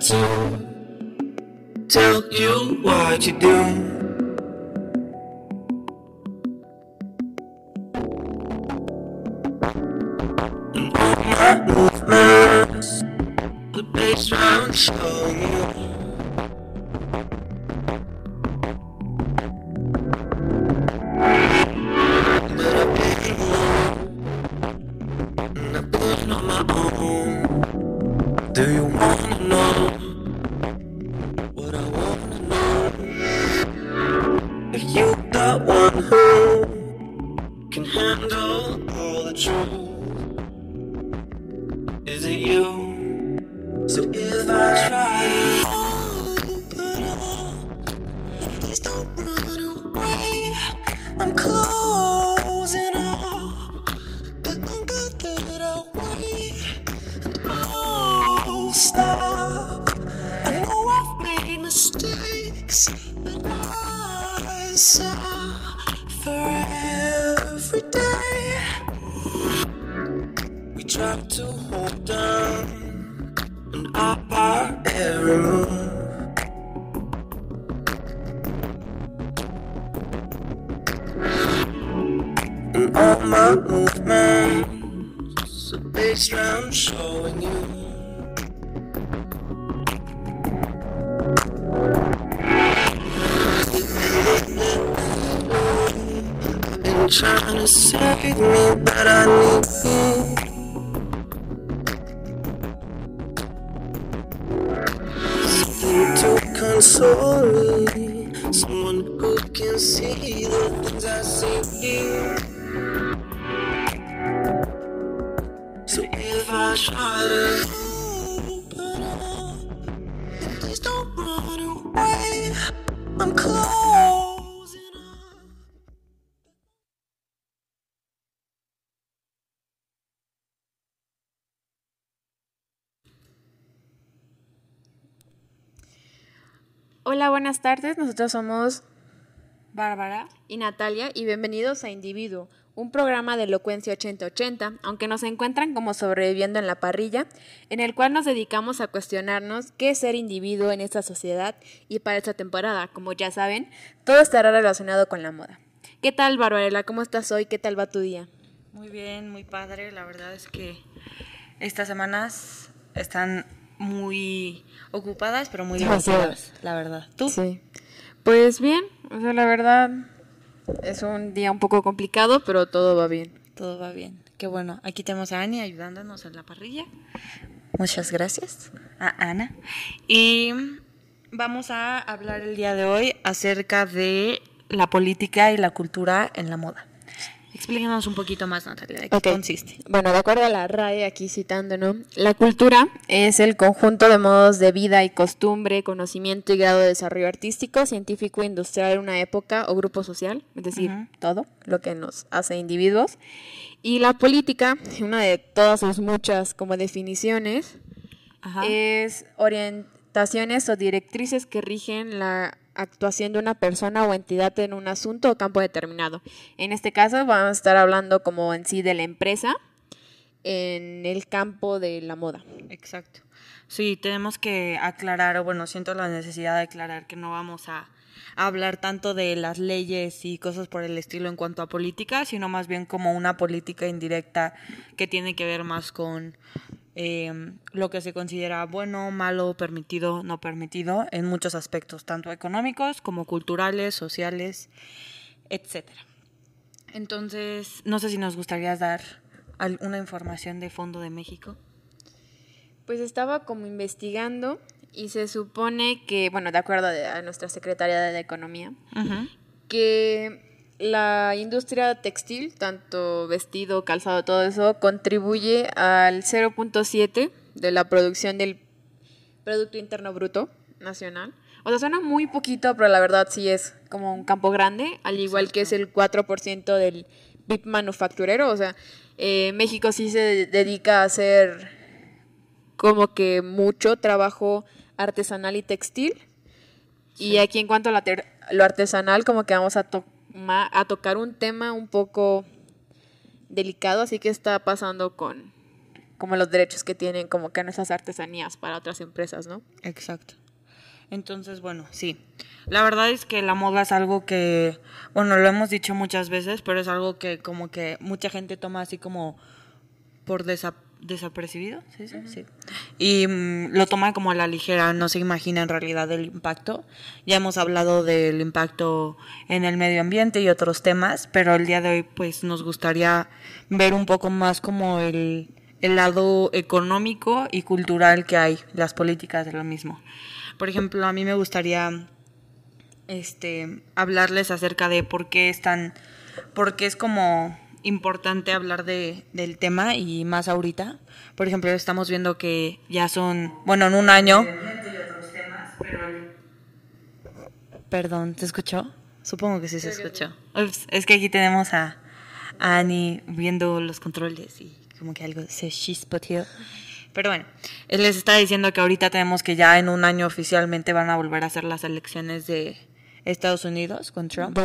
To tell you what you do. To someone who can see the things I see. here. So if I try to Hola, buenas tardes. Nosotros somos Bárbara. y Natalia y bienvenidos a Individuo, un programa de elocuencia 8080, aunque nos encuentran como sobreviviendo en la parrilla, en el cual nos dedicamos a cuestionarnos qué es ser individuo en esta sociedad y para esta temporada, como ya saben, todo estará relacionado con la moda. ¿Qué tal, Barbarela? ¿Cómo estás hoy? ¿Qué tal va tu día? Muy bien, muy padre. La verdad es que estas semanas están muy ocupadas, pero muy divertidas, la verdad. ¿Tú? Sí. Pues bien, o sea, la verdad es un día un poco complicado, pero todo va bien. Todo va bien. Qué bueno. Aquí tenemos a Ani ayudándonos en la parrilla. Muchas gracias a Ana. Y vamos a hablar el día de hoy acerca de la política y la cultura en la moda. Explícanos un poquito más, Natalia, de qué consiste. Bueno, de acuerdo a la RAE, aquí citando, ¿no? La cultura es el conjunto de modos de vida y costumbre, conocimiento y grado de desarrollo artístico, científico, industrial en una época o grupo social, es decir, todo lo que nos hace individuos. Y la política, una de todas sus muchas como definiciones, Ajá. es orientaciones o directrices que rigen la actuación de una persona o entidad en un asunto o campo determinado. En este caso vamos a estar hablando como en sí de la empresa en el campo de la moda. Exacto. Sí, tenemos que aclarar, o bueno, siento la necesidad de aclarar que no vamos a, hablar tanto de las leyes y cosas por el estilo en cuanto a política, sino más bien como una política indirecta que tiene que ver más con eh, lo que se considera bueno, malo, permitido, no permitido, en muchos aspectos, tanto económicos como culturales, sociales, etcétera. Entonces, no sé si nos gustaría dar alguna información de Fondo de México. Pues estaba como investigando y se supone que, bueno, de acuerdo a nuestra secretaria de Economía, que la industria textil, tanto vestido, calzado, todo eso, contribuye al 0.7 de la producción del Producto Interno Bruto Nacional. O sea, suena muy poquito, pero la verdad sí es como un campo grande, al igual que es el 4% del PIB manufacturero. O sea, eh, México sí se dedica a hacer como que mucho trabajo artesanal y textil. Y aquí en cuanto a la lo artesanal, como que vamos a, to- a tocar un tema un poco delicado, así que está pasando con como los derechos que tienen como que nuestras artesanías para otras empresas, ¿no? Exacto. Entonces, bueno, sí. La verdad es que la moda es algo que, bueno, lo hemos dicho muchas veces, pero es algo que como que mucha gente toma así como por desapercibido, ¿sí? sí, sí. Y mm, lo toma como a la ligera, no se imagina en realidad el impacto. Ya hemos hablado del impacto en el medio ambiente y otros temas, pero el día de hoy pues nos gustaría ver un poco más como el, el lado económico y cultural que hay, las políticas de lo mismo. Por ejemplo, a mí me gustaría este hablarles acerca de por qué es tan por qué es como importante hablar de, del tema y más ahorita. Por ejemplo, estamos viendo que ya son, bueno, en un año. Perdón, ¿se escuchó? Supongo que sí se escuchó. es que aquí tenemos a, a Annie viendo los controles y como que algo se chispoteó. Pero bueno, él les está diciendo que ahorita tenemos que ya en un año oficialmente van a volver a hacer las elecciones de Estados Unidos con Trump.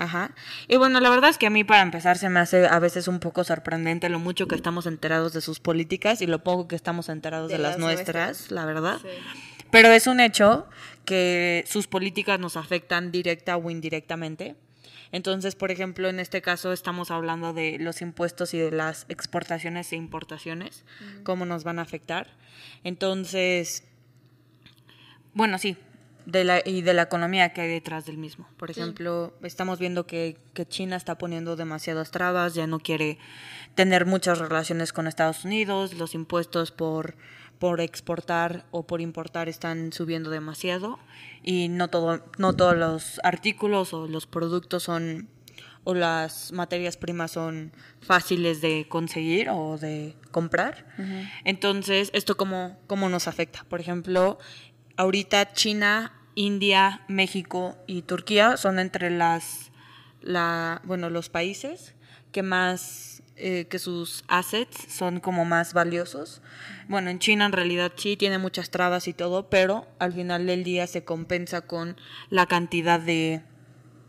Ajá. Y bueno, la verdad es que a mí para empezar se me hace a veces un poco sorprendente lo mucho que estamos enterados de sus políticas y lo poco que estamos enterados de, las, nuestras, la verdad. Pero es un hecho que sus políticas nos afectan directa o indirectamente. Entonces, por ejemplo, en este caso estamos hablando de los impuestos y de las exportaciones e importaciones, cómo nos van a afectar. Entonces, bueno, sí, de la, y de la economía que hay detrás del mismo. Por ejemplo, estamos viendo que, que, China está poniendo demasiadas trabas, ya no quiere tener muchas relaciones con Estados Unidos, los impuestos por por exportar o por importar están subiendo demasiado y no todo no todos los artículos o los productos son o las materias primas son fáciles de conseguir o de comprar. Entonces, ¿esto cómo, cómo nos afecta? Por ejemplo, ahorita China, India, México y Turquía son entre las, la, bueno, los países que más eh, que sus assets son como más valiosos. Bueno, en China en realidad sí tiene muchas trabas y todo, pero al final del día se compensa con la cantidad de,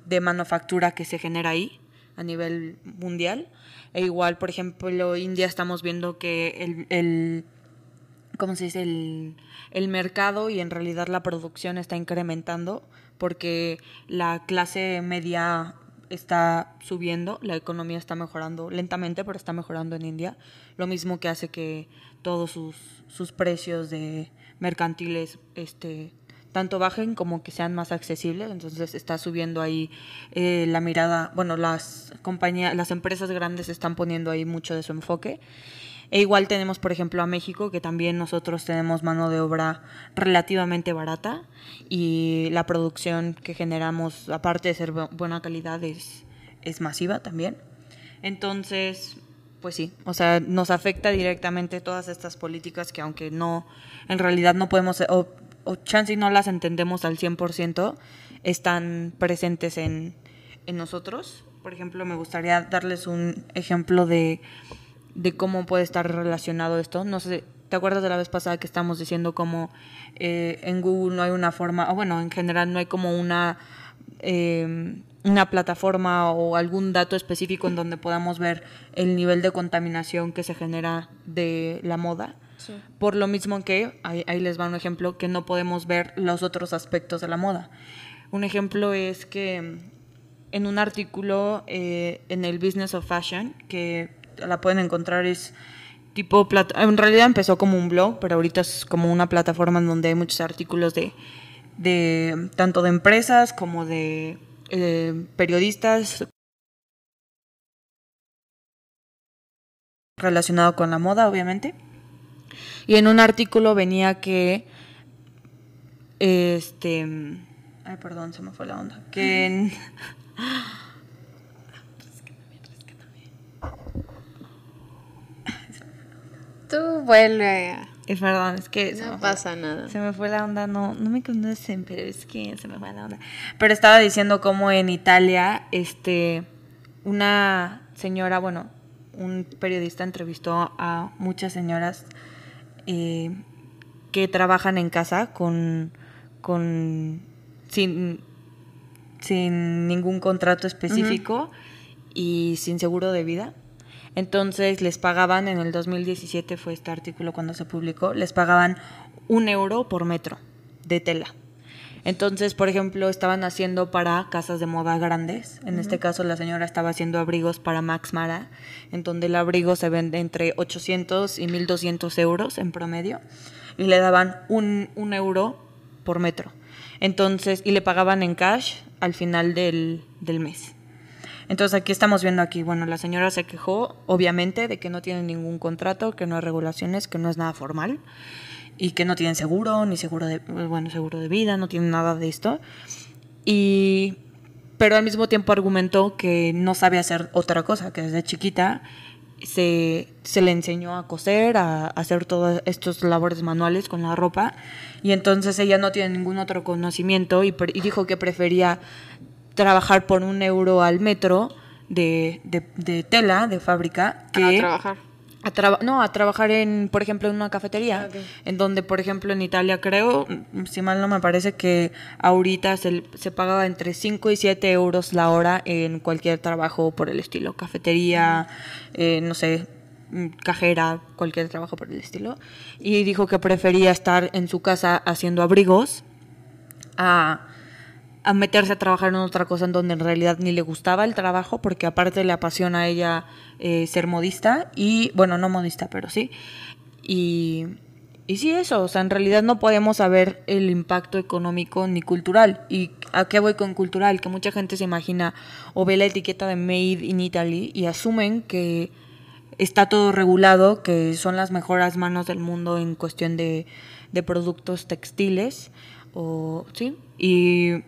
de manufactura que se genera ahí a nivel mundial. E igual, por ejemplo, India estamos viendo que el, el ¿cómo se dice? El, el mercado y en realidad la producción está incrementando porque la clase media está subiendo, la economía está mejorando lentamente, pero está mejorando en India. Lo mismo que hace que todos sus, sus precios de mercantiles este, tanto bajen como que sean más accesibles. Entonces está subiendo ahí eh, la mirada, bueno, las compañías, las empresas grandes están poniendo ahí mucho de su enfoque. E igual tenemos, por ejemplo, a México, que también nosotros tenemos mano de obra relativamente barata y la producción que generamos, aparte de ser buena calidad, es, es masiva también. Entonces, pues sí, o sea, nos afecta directamente todas estas políticas que aunque no, en realidad no podemos, o, o chance no las entendemos al 100%, están presentes en, en nosotros. Por ejemplo, me gustaría darles un ejemplo de de cómo puede estar relacionado esto. No sé, ¿te acuerdas de la vez pasada que estamos diciendo cómo eh, en Google no hay una forma, o bueno, en general no hay como una, eh, una plataforma o algún dato específico en donde podamos ver el nivel de contaminación que se genera de la moda? Por lo mismo que, ahí, les va un ejemplo, que no podemos ver los otros aspectos de la moda. Un ejemplo es que en un artículo eh, en el Business of Fashion, que la pueden encontrar, es tipo, en realidad empezó como un blog, pero ahorita es como una plataforma en donde hay muchos artículos de, de tanto de empresas como de eh, periodistas relacionado con la moda, obviamente. Y en un artículo venía que este ay, perdón, se me fue la onda. Que en, Tú vuelve. Es verdad, es que... No pasa nada. Se me fue la onda, no, no me conocen, pero es que se me fue la onda. Pero estaba diciendo cómo en Italia, este, una señora, bueno, un periodista entrevistó a muchas señoras eh, que trabajan en casa con, con sin, sin ningún contrato específico y sin seguro de vida. Entonces les pagaban, en el 2017 fue este artículo cuando se publicó, les pagaban un euro por metro de tela. Entonces, por ejemplo, estaban haciendo para casas de moda grandes. En este caso, la señora estaba haciendo abrigos para Max Mara, en donde el abrigo se vende entre 800 y 1200 euros en promedio. Y le daban un, un euro por metro. Entonces, y le pagaban en cash al final del, del mes. Entonces aquí estamos viendo aquí, bueno, la señora se quejó, obviamente, de que no tiene ningún contrato, que no hay regulaciones, que no es nada formal y que no tienen seguro, ni seguro de, bueno, seguro de vida, no tienen nada de esto. Y, pero al mismo tiempo argumentó que no sabe hacer otra cosa, que desde chiquita se, se le enseñó a coser, a, hacer todos estos labores manuales con la ropa, y entonces ella no tiene ningún otro conocimiento y, y dijo que prefería trabajar por un euro al metro de, de, de tela, de fábrica, que... A trabajar. A no, a trabajar en, por ejemplo, en una cafetería, Okay. en donde, por ejemplo, en Italia creo, si mal no me parece que ahorita se, se pagaba entre 5 y 7 euros la hora en cualquier trabajo por el estilo, cafetería, eh, no sé, mm, cajera, cualquier trabajo por el estilo. Y dijo que prefería estar en su casa haciendo abrigos a a meterse a trabajar en otra cosa en donde en realidad ni le gustaba el trabajo, porque aparte le apasiona a ella eh, ser modista, y bueno, no modista, pero sí. Y, y sí, eso, o sea, en realidad no podemos saber el impacto económico ni cultural. ¿Y a qué voy con cultural? Que mucha gente se imagina o ve la etiqueta de Made in Italy y asumen que está todo regulado, que son las mejores manos del mundo en cuestión de, de productos textiles, o sí, y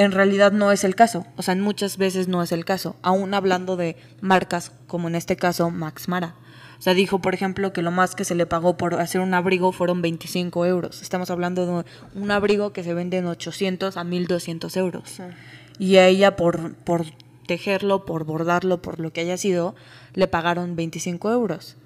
en realidad no es el caso. O sea, muchas veces no es el caso. Aún hablando de marcas como en este caso Max Mara. O sea, dijo, por ejemplo, que lo más que se le pagó por hacer un abrigo fueron 25 euros. Estamos hablando de un abrigo que se vende en 800 a 1200 euros. Sí. Y a ella, por, por tejerlo, por bordarlo, por lo que haya sido, le pagaron 25 euros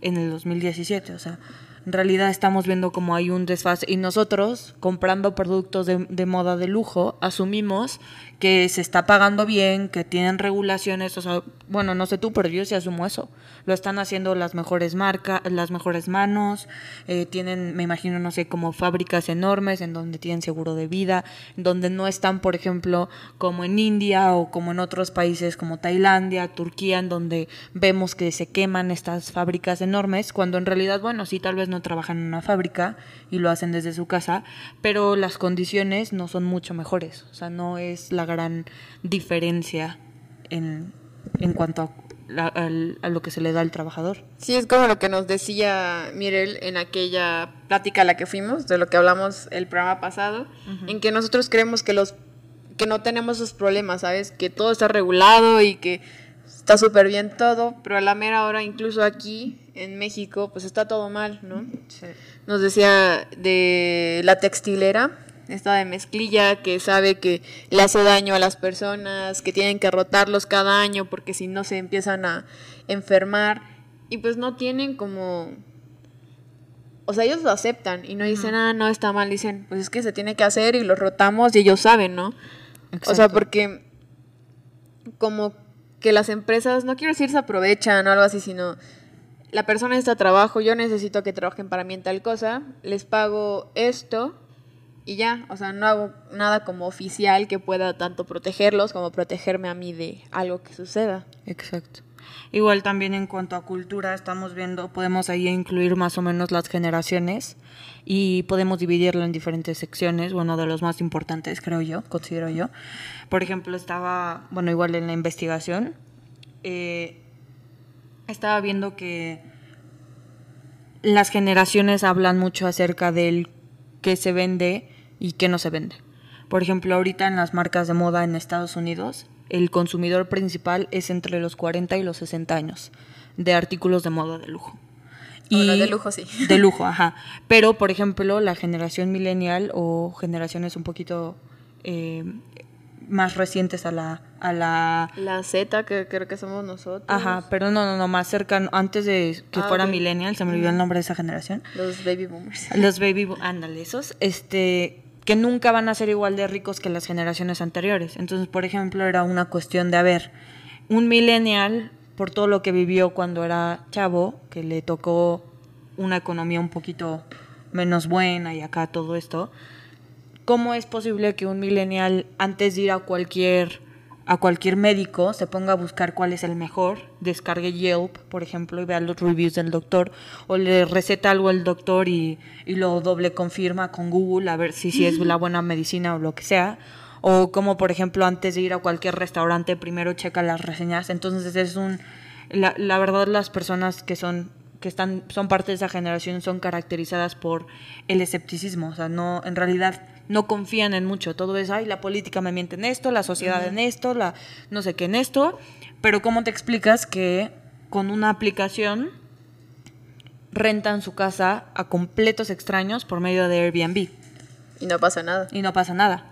en el 2017. O sea, en realidad estamos viendo como hay un desfase y nosotros comprando productos de, de, moda de lujo asumimos que se está pagando bien, que tienen regulaciones, o sea, bueno, no sé tú, pero yo sí asumo eso. Lo están haciendo las mejores marcas, las mejores manos, eh, tienen, me imagino, no sé, como fábricas enormes en donde tienen seguro de vida, donde no están, por ejemplo, como en India o como en otros países como Tailandia, Turquía, en donde vemos que se queman estas fábricas enormes, cuando en realidad, bueno, sí, tal vez no trabajan en una fábrica y lo hacen desde su casa, pero las condiciones no son mucho mejores. O sea, no es la gran diferencia en, en cuanto a, la, a, a, lo que se le da al trabajador. Sí, es como lo que nos decía Mirel en aquella plática a la que fuimos, de lo que hablamos el programa pasado, uh -huh. en que nosotros creemos que los que no tenemos esos problemas, ¿sabes? Que todo está regulado y que está súper bien todo, pero a la mera hora, incluso aquí en México, pues está todo mal, ¿no? Sí. Nos decía de la textilera, esta de mezclilla, que sabe que le hace daño a las personas, que tienen que rotarlos cada año porque si no se empiezan a enfermar y pues no tienen como... O sea, ellos lo aceptan y no dicen, ah, no está mal, dicen, pues es que se tiene que hacer y los rotamos y ellos saben, ¿no? Exacto. O sea, porque como que las empresas, no quiero decir se aprovechan o algo así, sino la persona está a trabajo, yo necesito que trabajen para mí en tal cosa, les pago esto y ya, o sea, no hago nada como oficial que pueda tanto protegerlos como protegerme a mí de algo que suceda. Exacto. Igual también en cuanto a cultura, estamos viendo, podemos ahí incluir más o menos las generaciones y podemos dividirlo en diferentes secciones, bueno, de los más importantes, creo yo, considero yo. Por ejemplo, estaba, bueno, igual en la investigación, eh, estaba viendo que las generaciones hablan mucho acerca del que se vende y que no se vende. Por ejemplo, ahorita en las marcas de moda en Estados Unidos, el consumidor principal es entre los 40 y los 60 años de artículos de moda de lujo. Y de lujo, sí. De lujo, ajá. Pero, por ejemplo, la generación millennial o generaciones un poquito eh, más recientes a la, a la... La Z, que creo que somos nosotros. Ajá, pero no, no, no, más cercano, antes de que ah, fuera okay. millennial, se me olvidó el nombre de esa generación. Los baby boomers. Los baby boomers, ándale, esos, este, que nunca van a ser igual de ricos que las generaciones anteriores. Entonces, por ejemplo, era una cuestión de, a ver, un millennial por todo lo que vivió cuando era chavo, que le tocó una economía un poquito menos buena y acá todo esto, ¿cómo es posible que un millennial antes de ir a cualquier a cualquier médico se ponga a buscar cuál es el mejor, descargue Yelp, por ejemplo, y vea los reviews del doctor, o le receta algo al doctor y, y lo doble confirma con Google a ver si, si es la buena medicina o lo que sea, o como por ejemplo antes de ir a cualquier restaurante primero checa las reseñas, entonces es un, la, la verdad las personas que son que están son parte de esa generación son caracterizadas por el escepticismo, o sea, no en realidad no confían en mucho, todo es, ay, la política me miente en esto, la sociedad en esto, la no sé qué en esto, pero ¿cómo te explicas que con una aplicación rentan su casa a completos extraños por medio de Airbnb Y no pasa nada. y no pasa nada?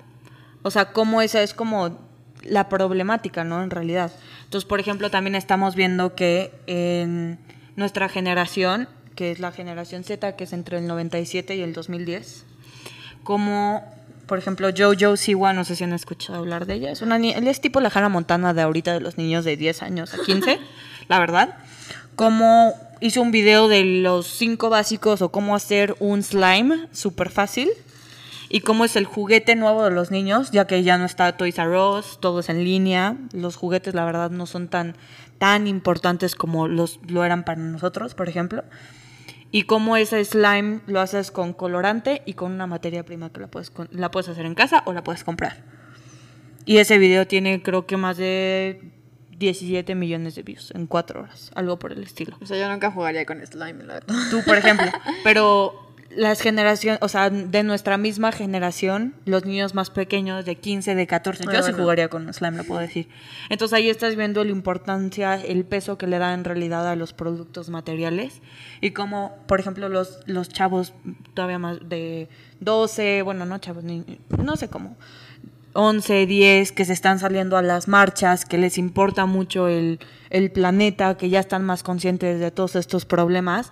O sea, cómo esa es como la problemática, ¿no? En realidad. Entonces, por ejemplo, también estamos viendo que en nuestra generación, que es la generación Z, que es entre el 97 y el 2010, como, por ejemplo, Jojo Siwa, no sé si han escuchado hablar de ella, es una él es tipo la Hannah Montana de ahorita de los niños de 10 años a 15, la verdad, como hizo un video de los cinco básicos o cómo hacer un slime súper fácil y cómo es el juguete nuevo de los niños, ya que ya no está Toys R Us, todo es en línea, los juguetes la verdad no son tan, tan importantes como los, lo eran para nosotros, por ejemplo. Y cómo ese slime lo haces con colorante y con una materia prima que la puedes, la puedes hacer en casa o la puedes comprar. Y ese video tiene creo que más de 17 millones de views en cuatro horas, algo por el estilo. O sea, yo nunca jugaría con slime, la verdad. Tú, por ejemplo. Pero las generaciones, o sea, de nuestra misma generación, los niños más pequeños de 15, de 14, yo sí jugaría con slime, lo puedo decir. Entonces ahí estás viendo la importancia, el peso que le da en realidad a los productos materiales y como, por ejemplo, los, los chavos todavía más de 12, bueno, no chavos, ni, no sé cómo, 11, 10, que se están saliendo a las marchas, que les importa mucho el, el planeta, que ya están más conscientes de todos estos problemas,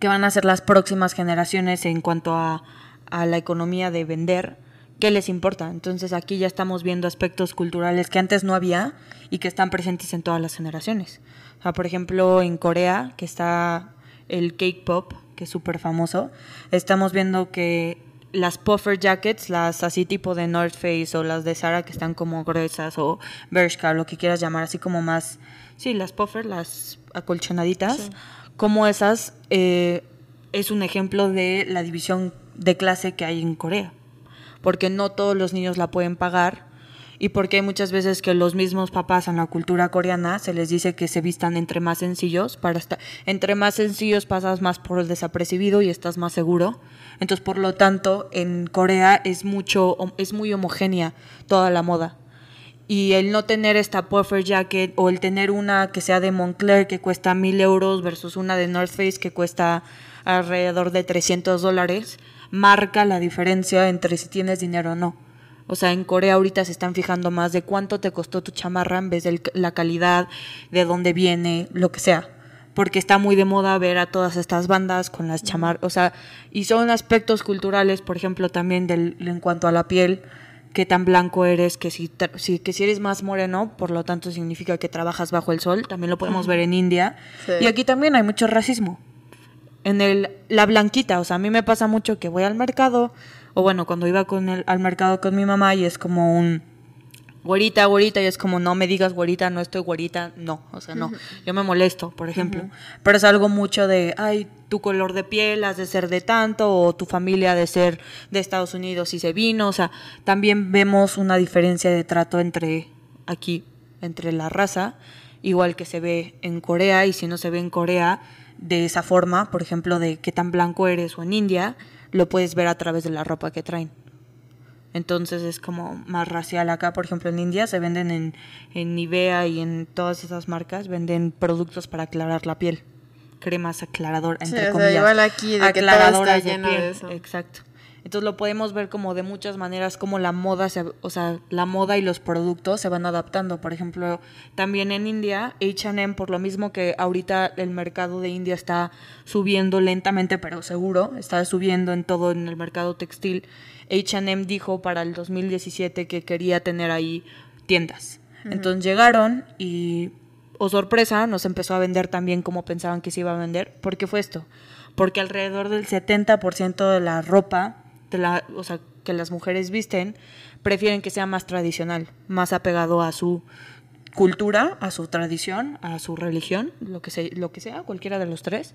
que van a ser las próximas generaciones en cuanto a, a la economía de vender, ¿qué les importa? Entonces aquí ya estamos viendo aspectos culturales que antes no había y que están presentes en todas las generaciones. O sea, por ejemplo, en Corea, que está el cake pop, que es súper famoso, estamos viendo que las puffer jackets, las así tipo de North Face o las de Zara que están como gruesas o Bershka, lo que quieras llamar, así como más, sí, las puffer, las acolchonaditas, como esas eh, es un ejemplo de la división de clase que hay en Corea, porque no todos los niños la pueden pagar y porque hay muchas veces que los mismos papás en la cultura coreana se les dice que se vistan entre más sencillos para estar entre más sencillos pasas más por el desapercibido y estás más seguro. Entonces por lo tanto en Corea es mucho es muy homogénea toda la moda y el no tener esta puffer jacket o el tener una que sea de Moncler que cuesta mil euros versus una de North Face que cuesta alrededor de 300 dólares marca la diferencia entre si tienes dinero o no. O sea, en Corea ahorita se están fijando más de cuánto te costó tu chamarra en vez de la calidad, de dónde viene, lo que sea. Porque está muy de moda ver a todas estas bandas con las chamarras. O sea, y son aspectos culturales, por ejemplo, también del, en cuanto a la piel, qué tan blanco eres, que si, que si eres más moreno, por lo tanto significa que trabajas bajo el sol. También lo podemos ver en India. Sí. Y aquí también hay mucho racismo en el la blanquita, o sea, a mí me pasa mucho que voy al mercado o bueno, cuando iba con el, al mercado con mi mamá y es como un güerita, güerita y es como no me digas güerita, no estoy güerita, no, o sea, no. Yo me molesto, por ejemplo. Pero es algo mucho de, ay, tu color de piel has de ser de tanto o tu familia ha de ser de Estados Unidos y se vino, o sea, también vemos una diferencia de trato entre aquí entre la raza, igual que se ve en Corea y si no se ve en Corea de esa forma, por ejemplo, de qué tan blanco eres o en India, lo puedes ver a través de la ropa que traen. Entonces es como más racial acá, por ejemplo, en India se venden en, en Nivea y en todas esas marcas, venden productos para aclarar la piel. Cremas aclarador, Sí, entre o sea, comillas. igual aquí de que todo aclaradoras está lleno de eso. Exacto. Entonces lo podemos ver como de muchas maneras, como la moda, se, o sea, la moda y los productos se van adaptando. Por ejemplo, también en India, H&M, por lo mismo que ahorita el mercado de India está subiendo lentamente, pero seguro, está subiendo en todo en el mercado textil. H&M dijo para el 2017 que quería tener ahí tiendas. Entonces llegaron y o sorpresa, nos empezó a vender también como pensaban que se iba a vender. ¿Por qué fue esto? Porque alrededor del 70% de la ropa, de la, o sea, que las mujeres visten, prefieren que sea más tradicional, más apegado a su cultura, a su tradición, a su religión, lo que, se, lo que sea, cualquiera de los tres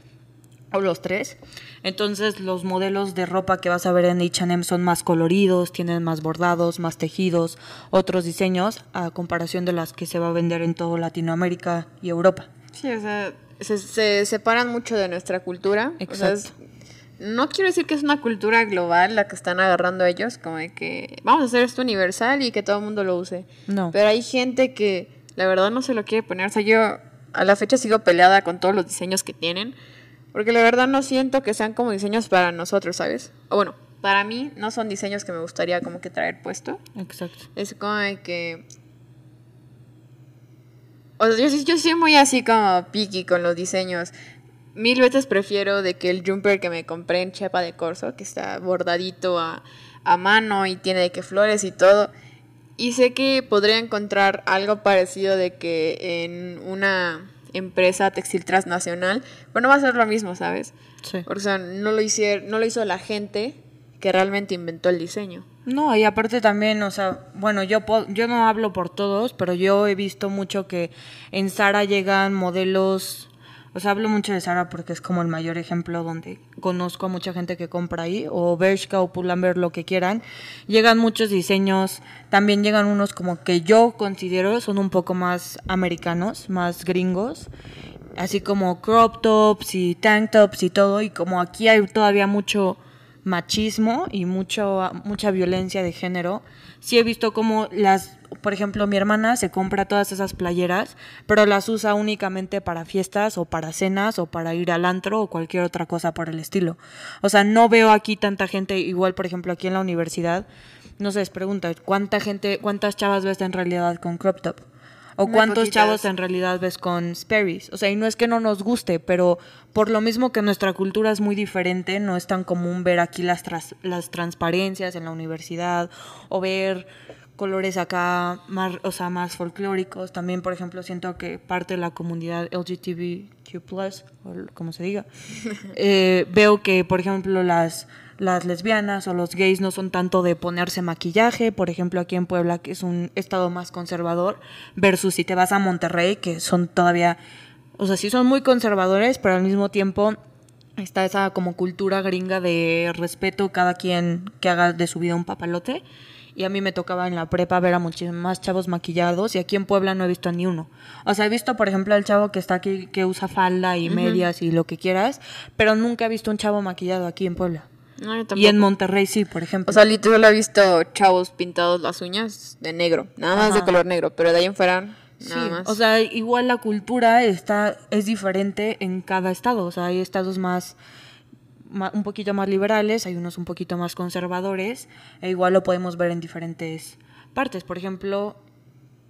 o los tres. Entonces los modelos de ropa que vas a ver en H&M son más coloridos, tienen más bordados, más tejidos, otros diseños a comparación de las que se va a vender en todo Latinoamérica y Europa. Sí, o sea, se, separan mucho de nuestra cultura. Exacto. no quiero decir que es una cultura global la que están agarrando ellos, como de que vamos a hacer esto universal y que todo el mundo lo use. No. Pero hay gente que la verdad no se lo quiere poner. O sea, yo a la fecha sigo peleada con todos los diseños que tienen porque la verdad no siento que sean como diseños para nosotros, ¿sabes? O bueno, para mí no son diseños que me gustaría como que traer puesto. Exacto. Es como que... O sea, yo, yo soy muy así como picky con los diseños. Mil veces prefiero de que el jumper que me compré en Chepa de Corso, que está bordadito a, a mano y tiene de que flores y todo. Y sé que podría encontrar algo parecido de que en una empresa textil transnacional, pero no va a ser lo mismo, ¿sabes? Sí. O sea, no lo, hicieron, no lo hizo la gente que realmente inventó el diseño. No, y aparte también, o sea, bueno, yo, yo no hablo por todos, pero yo he visto mucho que en Sara llegan modelos o sea, hablo mucho de Sara porque es como el mayor ejemplo donde conozco a mucha gente que compra ahí, o Bershka o Pull&Bear, lo que quieran. Llegan muchos diseños, también llegan unos como que yo considero son un poco más americanos, más gringos, así como crop tops y tank tops y todo, y como aquí hay todavía mucho machismo y mucho, mucha violencia de género, sí he visto como las por ejemplo, mi hermana se compra todas esas playeras, pero las usa únicamente para fiestas o para cenas o para ir al antro o cualquier otra cosa por el estilo. O sea, no veo aquí tanta gente, igual, por ejemplo, aquí en la universidad, no sé, les pregunta, ¿cuánta gente, cuántas chavas ves en realidad con crop top? ¿O cuántos chavos en realidad ves con Sperry's? O sea, y no es que no nos guste, pero por lo mismo que nuestra cultura es muy diferente, no es tan común ver aquí las, las transparencias en la universidad o ver colores acá más, o sea, más folclóricos. También, por ejemplo, siento que parte de la comunidad LGTBQ+, o como se diga, eh, veo que, por ejemplo, las, las lesbianas o los gays no son tanto de ponerse maquillaje, por ejemplo, aquí en Puebla, que es un estado más conservador, versus si te vas a Monterrey, que son todavía, o sea, sí son muy conservadores, pero al mismo tiempo está esa como cultura gringa de respeto cada quien que haga de su vida un papalote y a mí me tocaba en la prepa ver a muchísimos más chavos maquillados y aquí en Puebla no he visto a ni uno. O sea, he visto, por ejemplo, al chavo que está aquí que usa falda y medias y lo que quieras, pero nunca he visto un chavo maquillado aquí en Puebla. Y en Monterrey sí, por ejemplo. O sea, literal he visto chavos pintados las uñas de negro, nada más de color negro, pero de ahí en fuera nada más. O sea, igual la cultura está es diferente en cada estado, o sea, hay estados más un poquito más liberales, hay unos un poquito más conservadores, e igual lo podemos ver en diferentes partes. Por ejemplo,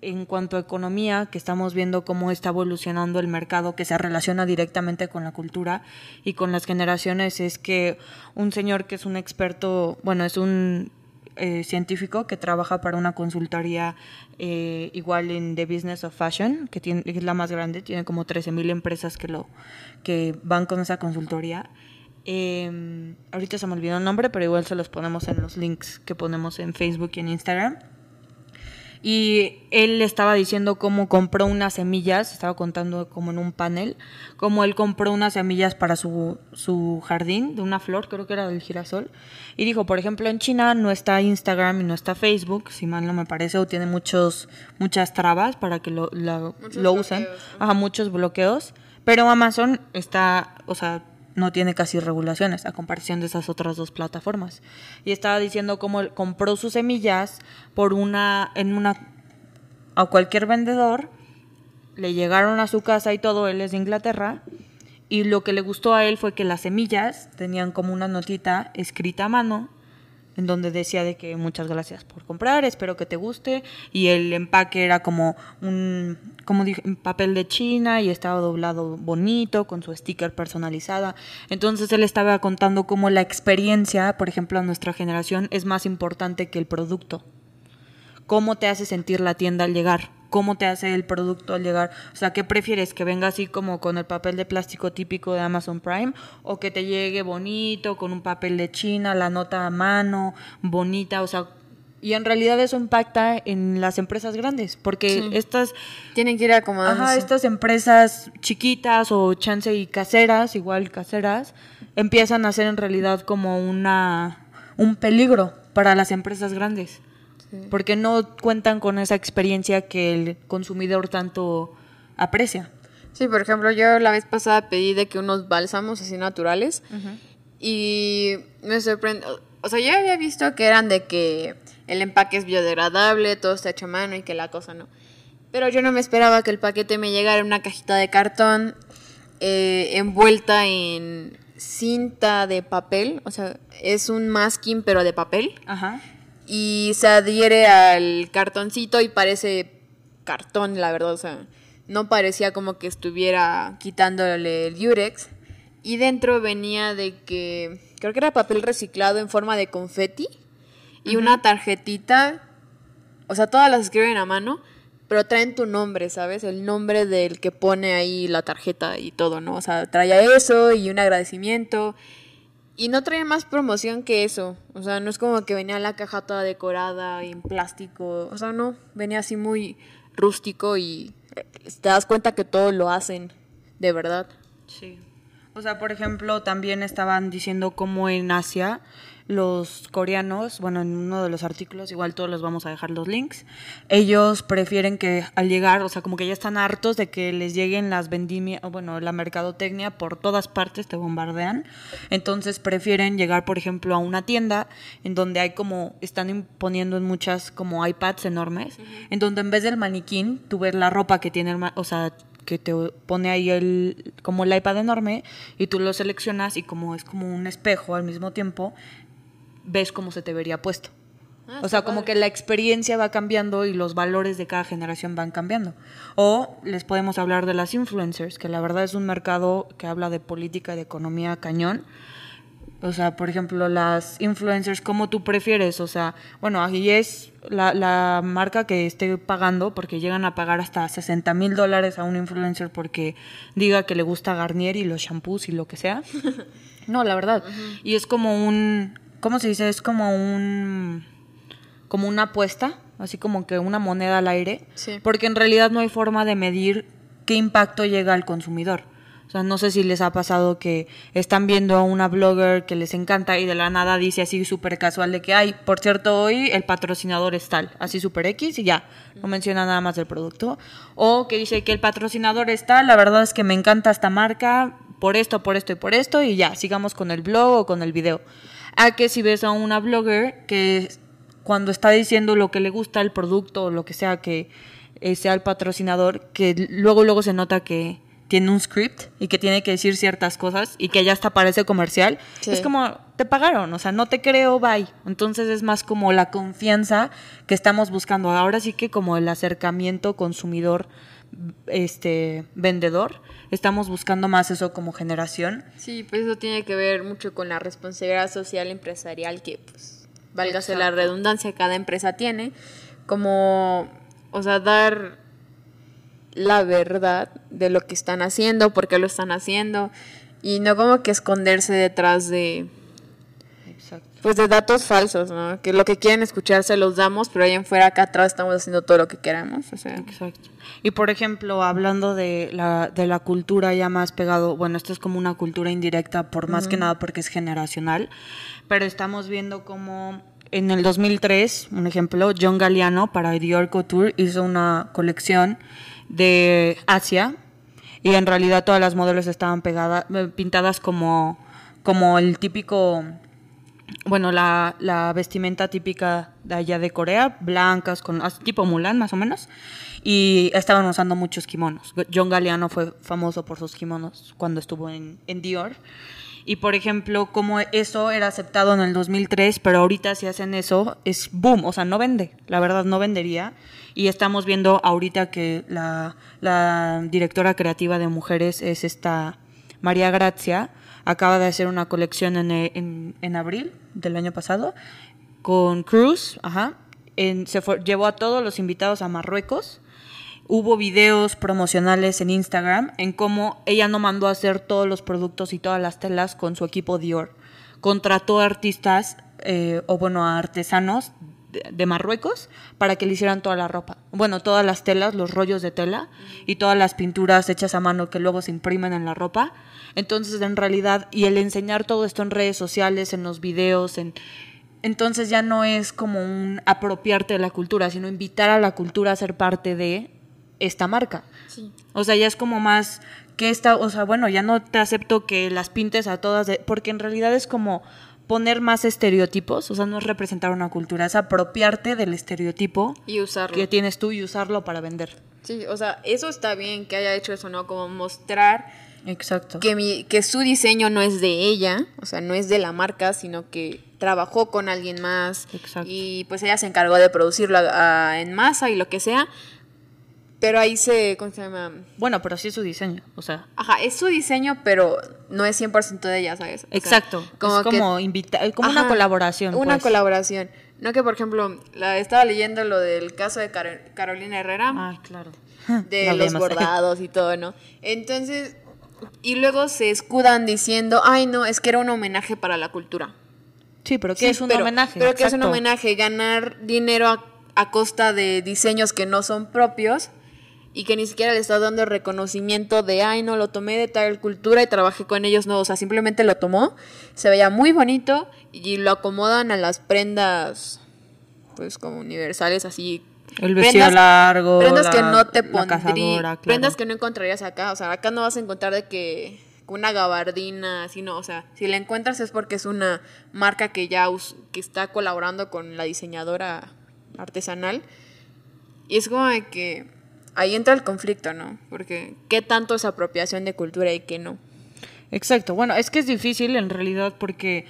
en cuanto a economía, que estamos viendo cómo está evolucionando el mercado que se relaciona directamente con la cultura y con las generaciones, es que un señor que es un experto, bueno, es un eh, científico que trabaja para una consultoría eh, igual en The Business of Fashion, que, tiene, es la más grande, tiene como 13.000 empresas que, lo, que van con esa consultoría Em, ahorita se me olvidó el nombre, pero igual se los ponemos en los links que ponemos en Facebook y en Instagram. Y él estaba diciendo cómo compró unas semillas, estaba contando como en un panel, cómo él compró unas semillas para su, su jardín de una flor, creo que era del girasol. Y dijo, por ejemplo, en China no está Instagram y no está Facebook, si mal no me parece, o tiene muchos, muchas trabas para que lo, lo usen. Ajá, muchos bloqueos. Pero Amazon está, o sea, no tiene casi regulaciones a comparación de esas otras dos plataformas. Y estaba diciendo cómo compró sus semillas por una en una a cualquier vendedor, le llegaron a su casa y todo, él es de Inglaterra, y lo que le gustó a él fue que las semillas tenían como una notita escrita a mano en donde decía de que muchas gracias por comprar, espero que te guste y el empaque era como un como dije, papel de China y estaba doblado bonito con su sticker personalizada. Entonces él estaba contando cómo la experiencia, por ejemplo, a nuestra generación es más importante que el producto. ¿Cómo te hace sentir la tienda al llegar? Cómo te hace el producto al llegar. O sea, ¿qué prefieres? ¿Que venga así como con el papel de plástico típico de Amazon Prime? ¿O que te llegue bonito, con un papel de China, la nota a mano, bonita? O sea, y en realidad eso impacta en las empresas grandes, porque estas... Tienen que ir acomodándose. Ajá, estas empresas chiquitas o chance y caseras, igual caseras, empiezan a ser en realidad como una un peligro para las empresas grandes. Porque no cuentan con esa experiencia que el consumidor tanto aprecia. Sí, por ejemplo, yo la vez pasada pedí de que unos bálsamos así naturales y me sorprende, o sea, yo había visto que eran de que el empaque es biodegradable, todo está hecho a mano y que la cosa no. Pero yo no me esperaba que el paquete me llegara en una cajita de cartón eh, envuelta en cinta de papel, o sea, es un masking pero de papel. Ajá. Y se adhiere al cartoncito y parece cartón, la verdad, o sea, no parecía como que estuviera quitándole el Durex. Y dentro venía de que, creo que era papel reciclado en forma de confeti y una tarjetita, o sea, todas las escriben a mano, pero traen tu nombre, ¿sabes? El nombre del que pone ahí la tarjeta y todo, ¿no? O sea, traía eso y un agradecimiento. Y no traía más promoción que eso. O sea, no es como que venía la caja toda decorada en plástico. O sea, no, venía así muy rústico y eh, te das cuenta que todo lo hacen de verdad. Sí. O sea, por ejemplo, también estaban diciendo cómo en Asia los coreanos, bueno, en uno de los artículos, igual todos los vamos a dejar los links, ellos prefieren que al llegar, o sea, como que ya están hartos de que les lleguen las vendimias, bueno, la mercadotecnia por todas partes, te bombardean, entonces prefieren llegar, por ejemplo, a una tienda en donde hay como, están imponiendo en muchas como iPads enormes, en donde en vez del maniquín, tú ves la ropa que tiene, el o sea, que te pone ahí el como el iPad enorme y tú lo seleccionas y como es como un espejo al mismo tiempo ves cómo se te vería puesto. Ah, o sea, como que la experiencia va cambiando y los valores de cada generación van cambiando. O les podemos hablar de las influencers, que la verdad es un mercado que habla de política y de economía cañón. O sea, por ejemplo, las influencers, ¿cómo tú prefieres? O sea, bueno, ahí es la, la marca que esté pagando, porque llegan a pagar hasta 60 mil dólares a un influencer porque diga que le gusta Garnier y los shampoos y lo que sea. No, la verdad. Y es como un, ¿cómo se dice? Es como un como una apuesta, así como que una moneda al aire, Sí. porque en realidad no hay forma de medir qué impacto llega al consumidor. O sea, no sé si les ha pasado que están viendo a una blogger que les encanta y de la nada dice así súper casual de que, ay, por cierto, hoy el patrocinador es tal, así súper X y ya, no menciona nada más del producto. O que dice que el patrocinador es tal, la verdad es que me encanta esta marca por esto, por esto y por esto y ya, sigamos con el blog o con el video. A que si ves a una blogger que cuando está diciendo lo que le gusta el producto o lo que sea que eh, sea el patrocinador, que luego luego se nota que tiene un script y que tiene que decir ciertas cosas y que ya hasta parece comercial, Sí. es como te pagaron, o sea, no te creo, bye. Entonces es más como la confianza que estamos buscando. Ahora sí que como el acercamiento consumidor este vendedor, estamos buscando más eso como generación. Sí, pues eso tiene que ver mucho con la responsabilidad social empresarial que, pues, válgase la redundancia, cada empresa tiene, como, o sea, dar la verdad de lo que están haciendo, por qué lo están haciendo, y no como que esconderse detrás de, Exacto. pues, de datos falsos, ¿no? Que lo que quieren escuchar se los damos, pero ahí en fuera acá atrás estamos haciendo todo lo que queramos, o sea. Exacto. Y por ejemplo, hablando de la, de la cultura ya más pegado, bueno, esto es como una cultura indirecta, por más que nada porque es generacional, pero estamos viendo como en el 2003, un ejemplo, John Galliano para Dior Couture hizo una colección de Asia y en realidad todas las modelos estaban pegadas, eh, pintadas como, como el típico bueno, la, la vestimenta típica de allá de Corea, blancas, con tipo Mulan más o menos, y estaban usando muchos kimonos. John Galliano fue famoso por sus kimonos cuando estuvo en, en Dior. Y por ejemplo, como eso era aceptado en el 2003, pero ahorita si hacen eso, es boom, o sea, no vende, la verdad no vendería. Y estamos viendo ahorita que la, la directora creativa de mujeres es esta María Gracia, acaba de hacer una colección en, eh, en, en abril del año pasado con Cruz, ajá. Se llevó a todos los invitados a Marruecos hubo videos promocionales en Instagram en cómo ella no mandó a hacer todos los productos y todas las telas con su equipo Dior. Contrató a artistas, eh, o bueno, a artesanos de, Marruecos para que le hicieran toda la ropa. Bueno, todas las telas, los rollos de tela y todas las pinturas hechas a mano que luego se imprimen en la ropa. Entonces, en realidad, y el enseñar todo esto en redes sociales, en los videos, en entonces ya no es como un apropiarte de la cultura, sino invitar a la cultura a ser parte de esta marca. Sí. O sea, ya es como más que esta, o sea, bueno, ya no te acepto que las pintes a todas, de- porque en realidad es como poner más estereotipos, o sea, no es representar una cultura, es apropiarte del estereotipo Y usarlo. que tienes tú y usarlo para vender. Sí, o sea, eso está bien que haya hecho eso, ¿no? Como mostrar Exacto. que, mi, que su diseño no es de ella, o sea, no es de la marca, sino que trabajó con alguien más. Exacto. Y pues ella se encargó de producirlo a- en masa y lo que sea. Pero ahí se, ¿cómo se llama? Bueno, pero sí es su diseño, o sea, Ajá, es su diseño, pero no es 100% de ella, ¿sabes? O sea, exacto. es que- como invita- como una colaboración. Una pues. colaboración. No que, por ejemplo, la, estaba leyendo lo del caso de Caro- Carolina Herrera. Ay, claro. de No los bordados y todo, ¿no? Entonces, y luego se escudan diciendo, ay, no, es que era un homenaje para la cultura. Sí, pero Sí, ¿qué es un pero- homenaje? Pero que es un homenaje, ganar dinero a, a costa de diseños que no son propios y que ni siquiera le estás dando reconocimiento de, ay, no, lo tomé de tal cultura y trabajé con ellos, no, o sea, simplemente lo tomó, se veía muy bonito y lo acomodan a las prendas, pues como universales, así. El vestido largo, Prendas que la- no te pondrías, claro. prendas que no encontrarías acá, o sea, acá no vas a encontrar de que una gabardina, así no, o sea, si la encuentras es porque es una marca que ya que está colaborando con la diseñadora artesanal y es como de que ahí entra el conflicto, ¿no? Porque qué tanto es apropiación de cultura y qué no. Exacto. Bueno, es que es difícil en realidad porque,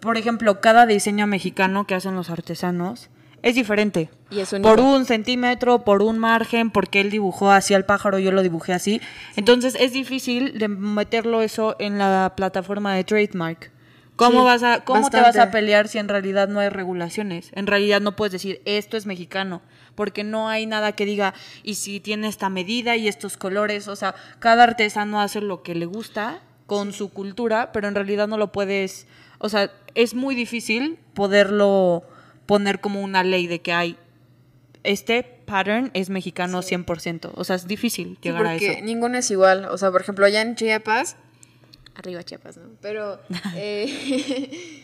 por ejemplo, cada diseño mexicano que hacen los artesanos es diferente. Y es por un centímetro, por un margen, porque él dibujó así al pájaro, yo lo dibujé así. Entonces es difícil de meterlo eso en la plataforma de trademark. ¿Cómo, Sí, vas a, cómo te vas a pelear si en realidad no hay regulaciones? En realidad no puedes decir esto es mexicano, porque no hay nada que diga y si tiene esta medida y estos colores. O sea, cada artesano hace lo que le gusta con su cultura, pero en realidad no lo puedes. O sea, es muy difícil poderlo poner como una ley de que hay este pattern es mexicano 100%. O sea, es difícil Sí, llegar a porque eso. ninguno es igual. O sea, por ejemplo, allá en Chiapas, arriba Chiapas, ¿no? Pero eh,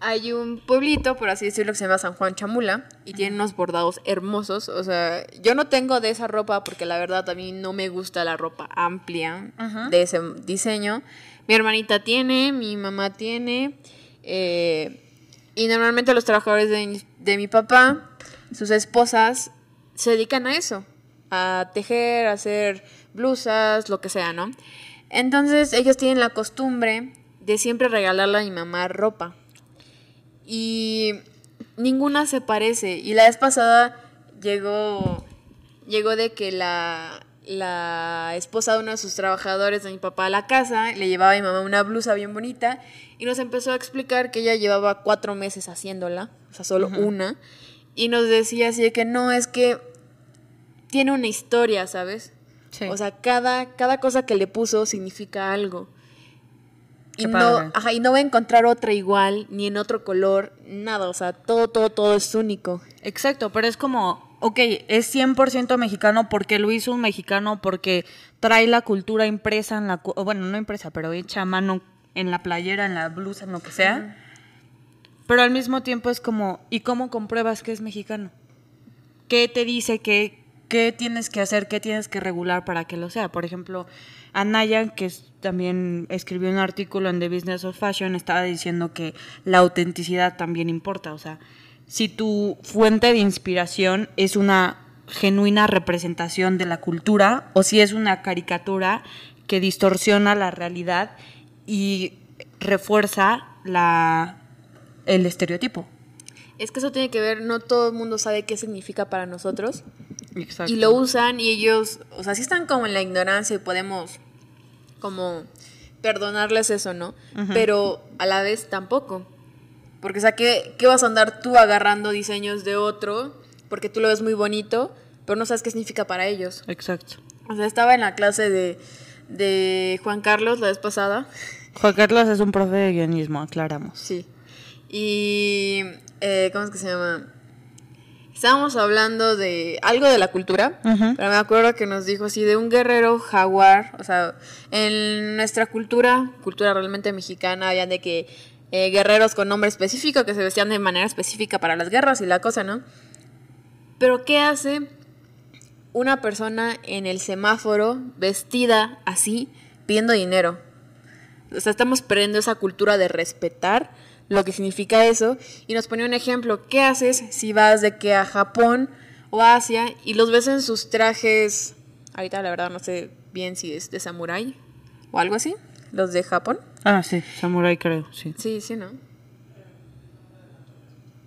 hay un pueblito, por así decirlo, que se llama San Juan Chamula y tiene unos bordados hermosos. O sea, yo no tengo de esa ropa porque la verdad a mí no me gusta la ropa amplia de ese diseño. Mi hermanita tiene, mi mamá tiene. eh, y normalmente los trabajadores de, mi- de mi papá, sus esposas, se dedican a eso, a tejer, a hacer blusas, lo que sea, ¿no? Entonces ellos tienen la costumbre de siempre regalarle a mi mamá ropa. Y ninguna se parece. Y la vez pasada llegó, llegó de que la, la esposa de uno de sus trabajadores de mi papá a la casa le llevaba a mi mamá una blusa bien bonita y nos empezó a explicar que ella llevaba cuatro meses haciéndola, o sea, solo una. Y nos decía así de que no, es que tiene una historia, ¿sabes? Sí. O sea, cada, cada cosa que le puso significa algo. Y no, ajá, y no va a encontrar otra igual, ni en otro color, nada. O sea, todo, todo, todo es único. Exacto, pero es como, ok, es 100% mexicano porque lo hizo un mexicano, porque trae la cultura impresa en la, bueno, no impresa, pero hecha a mano en la playera, en la blusa, en lo que sea. Pero al mismo tiempo es como, ¿y cómo compruebas que es mexicano? ¿Qué te dice que qué tienes que hacer, qué tienes que regular para que lo sea? Por ejemplo, Anaya, que también escribió un artículo en The Business of Fashion, estaba diciendo que la autenticidad también importa. O sea, si tu fuente de inspiración es una genuina representación de la cultura o si es una caricatura que distorsiona la realidad y refuerza la, el estereotipo. Es que eso tiene que ver, no todo el mundo sabe qué significa para nosotros. Exacto. Y lo usan y ellos, o sea, sí están como en la ignorancia y podemos como perdonarles eso, ¿no? Pero a la vez tampoco. Porque, o sea, ¿qué, ¿qué vas a andar tú agarrando diseños de otro? Porque tú lo ves muy bonito pero no sabes qué significa para ellos. Exacto. O sea, estaba en la clase de, de Juan Carlos la vez pasada. Juan Carlos es un profe de guionismo, aclaramos. Sí. Y. eh, ¿Cómo es que se llama? Estábamos hablando de algo de la cultura, pero me acuerdo que nos dijo así de un guerrero jaguar. O sea, en nuestra cultura, cultura realmente mexicana, había de que eh, guerreros con nombre específico que se vestían de manera específica para las guerras y la cosa, ¿no? Pero ¿qué hace una persona en el semáforo vestida así pidiendo dinero? O sea, estamos perdiendo esa cultura de respetar lo que significa eso. Y nos ponía un ejemplo. ¿Qué haces si vas de que a Japón o a Asia y los ves en sus trajes? Ahorita la verdad no sé bien si es de samurái o algo así. Los de Japón. Ah, sí, Samurai creo, sí. Sí, sí, ¿no?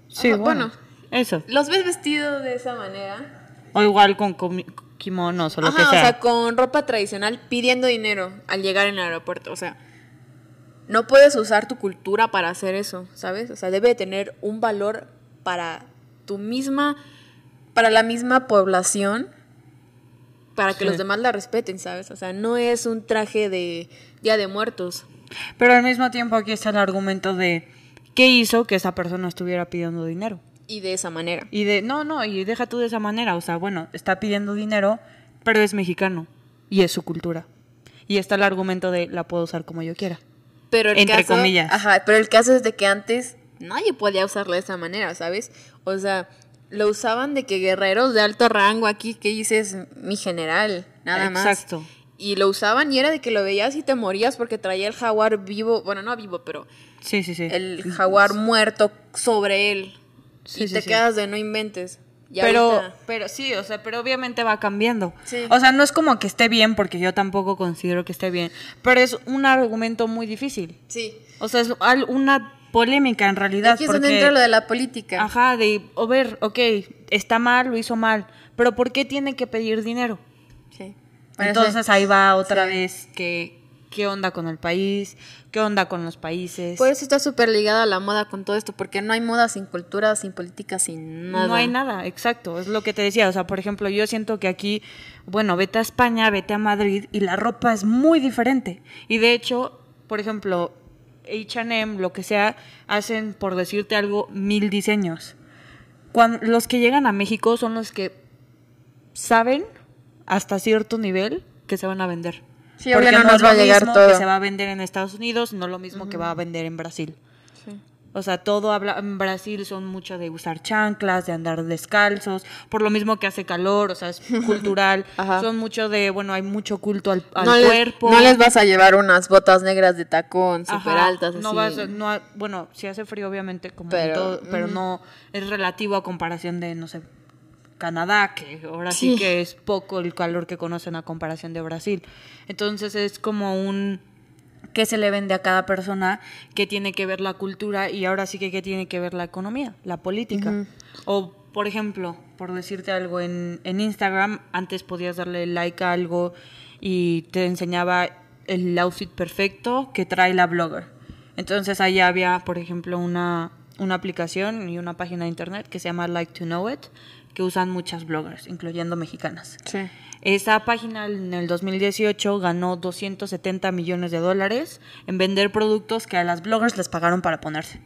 Sí, Ajá, bueno. bueno. Eso. Los ves vestidos de esa manera. O igual con kimonos o lo Ajá, que o sea. sea, con ropa tradicional pidiendo dinero al llegar en el aeropuerto. O sea, no puedes usar tu cultura para hacer eso, ¿sabes? O sea, debe de tener un valor para tu misma, para la misma población, para que Sí. los demás la respeten, ¿sabes? O sea, no es un traje de Día de Muertos. Pero al mismo tiempo aquí está el argumento de qué hizo que esa persona estuviera pidiendo dinero. Y de esa manera. Y de, no, no, y deja tú de esa manera. O sea, bueno, está pidiendo dinero, pero es mexicano. Y es su cultura. Y está el argumento de la puedo usar como yo quiera. Pero el Entre caso, comillas. Ajá, pero el caso es de que antes nadie podía usarlo de esa manera, ¿sabes? O sea, lo usaban de que guerreros de alto rango aquí, que dices, mi general, nada más. Exacto. Y lo usaban y era de que lo veías y te morías porque traía el jaguar vivo, bueno, no vivo, pero Sí, sí, sí. el jaguar muerto sobre él. Sí, y sí, te sí. quedas de no inventes. Pero, ahorita- pero sí, o sea, pero obviamente va cambiando. Sí. O sea, no es como que esté bien, porque yo tampoco considero que esté bien, pero es un argumento muy difícil. Sí. O sea, es una polémica en realidad. Aquí es porque, donde entra lo de la política. Ajá, de, o ver, ok, está mal, lo hizo mal, pero ¿por qué tiene que pedir dinero? Sí. Entonces ahí va otra Sí. vez que qué onda con el país, qué onda con los países. Por eso está súper ligada la moda con todo esto, porque no hay moda sin cultura, sin política, sin nada. No hay nada, exacto, es lo que te decía, o sea, por ejemplo, yo siento que aquí, bueno, vete a España, vete a Madrid y la ropa es muy diferente. Y de hecho, por ejemplo, H&M, lo que sea, hacen, por decirte algo, mil diseños. Cuando, los que llegan a México son los que saben hasta cierto nivel que se van a vender. Sí, Porque no no nos es va a llegar mismo todo. que se va a vender en Estados Unidos, no lo mismo que va a vender en Brasil. Sí. O sea, todo habla en Brasil son mucho de usar chanclas, de andar descalzos, por lo mismo que hace calor, o sea, es cultural. Son mucho de, bueno, hay mucho culto al, al no, les, cuerpo. no les vas a llevar unas botas negras de tacón súper altas. No así. vas, no, bueno, si hace frío obviamente como Pero, todo, pero ujú. no es relativo a comparación de, no sé, Canadá, que ahora sí. Sí. que es poco el calor que conocen a comparación de Brasil. Entonces es como un que se le vende a cada persona que tiene que ver la cultura y ahora sí que que tiene que ver la economía, la política. O, por ejemplo, por decirte algo, en, en Instagram antes podías darle like a algo y te enseñaba el outfit perfecto que trae la blogger. Entonces ahí había, por ejemplo, una, una aplicación y una página de internet que se llama Like to Know It, que usan muchas bloggers, incluyendo mexicanas. Sí. Esa página en el 2018 ganó 270 millones de dólares en vender productos que a las bloggers les pagaron para ponerse.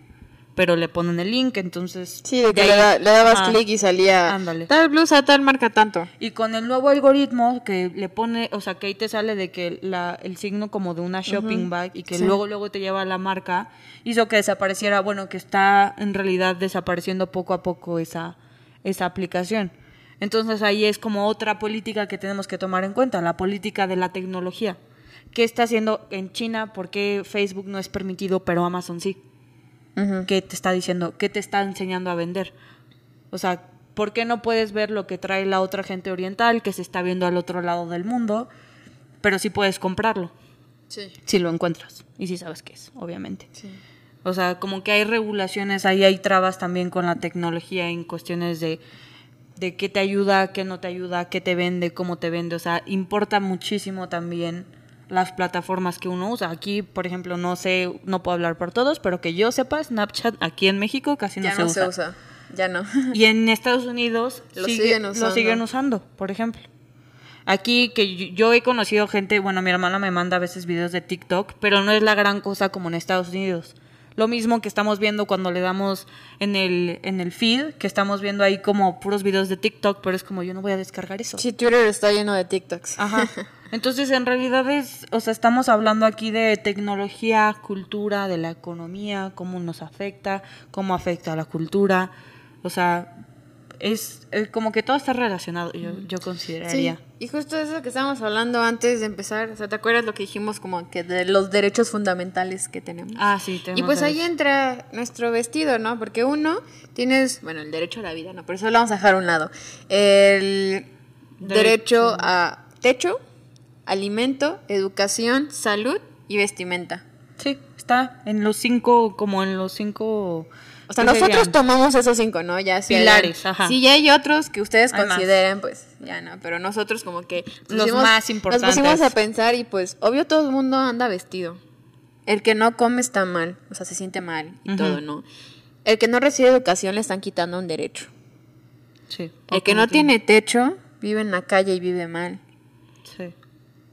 Pero le ponen el link, entonces... Sí, de que ahí- le, da- le dabas clic y salía Ándale. tal blusa, tal marca tanto. Y con el nuevo algoritmo que le pone, o sea, que ahí te sale de que la, el signo como de una shopping bag y que Sí. luego luego te lleva a la marca, hizo que desapareciera, bueno, que está en realidad desapareciendo poco a poco esa, esa aplicación. Entonces ahí es como otra política que tenemos que tomar en cuenta, la política de la tecnología. ¿Qué está haciendo en China? ¿Por qué Facebook no es permitido, pero Amazon sí? ¿Qué te está diciendo? ¿Qué te está enseñando a vender? O sea, ¿por qué no puedes ver lo que trae la otra gente oriental que se está viendo al otro lado del mundo, pero sí puedes comprarlo? Sí. Si lo encuentras y si sabes qué es, obviamente. Sí. O sea, como que hay regulaciones, ahí hay trabas también con la tecnología en cuestiones de, de qué te ayuda, qué no te ayuda, qué te vende, cómo te vende. O sea, importa muchísimo también las plataformas que uno usa. Aquí, por ejemplo, no sé, no puedo hablar por todos, pero que yo sepa, Snapchat aquí en México casi no, Ya se, no usa. se usa. Ya no. Y en Estados Unidos Lo sigue- siguen lo usando. siguen usando, por ejemplo. Aquí que yo- yo he conocido gente, bueno, mi hermana me manda a veces videos de TikTok, pero no es la gran cosa como en Estados Unidos. Lo mismo que estamos viendo cuando le damos en el, en el feed, que estamos viendo ahí como puros videos de TikTok, pero es como yo no voy a descargar eso. Sí, Twitter está lleno de TikToks. Ajá. Entonces, en realidad es, o sea, estamos hablando aquí de tecnología, cultura, de la economía, cómo nos afecta, cómo afecta a la cultura. O sea, es, eh, como que todo está relacionado, yo, yo Sí, consideraría. y justo eso que estábamos hablando antes de empezar, o sea, ¿te acuerdas lo que dijimos como que de los derechos fundamentales que tenemos? Ah, sí, y tenemos pues ahí entra nuestro vestido, ¿no? Porque uno, tienes, bueno, el derecho a la vida, ¿no? Pero eso lo vamos a dejar a un lado. El derecho, Derecho. a techo, alimento, educación, salud y vestimenta. Sí, está en los cinco, como en los cinco... O sea, ¿qué nosotros serían? tomamos esos cinco, ¿no? Ya si Pilares, hayan- ajá. Si ya hay otros que ustedes Hay más. consideren, pues ya no. Pero nosotros como que... Los más importantes. Nos pusimos a pensar y pues, obvio todo el mundo anda vestido. El que no come está mal, o sea, se siente mal y todo, ¿no? El que no recibe educación le están quitando un derecho. Sí. El que no tiene techo vive en la calle y vive mal. Sí.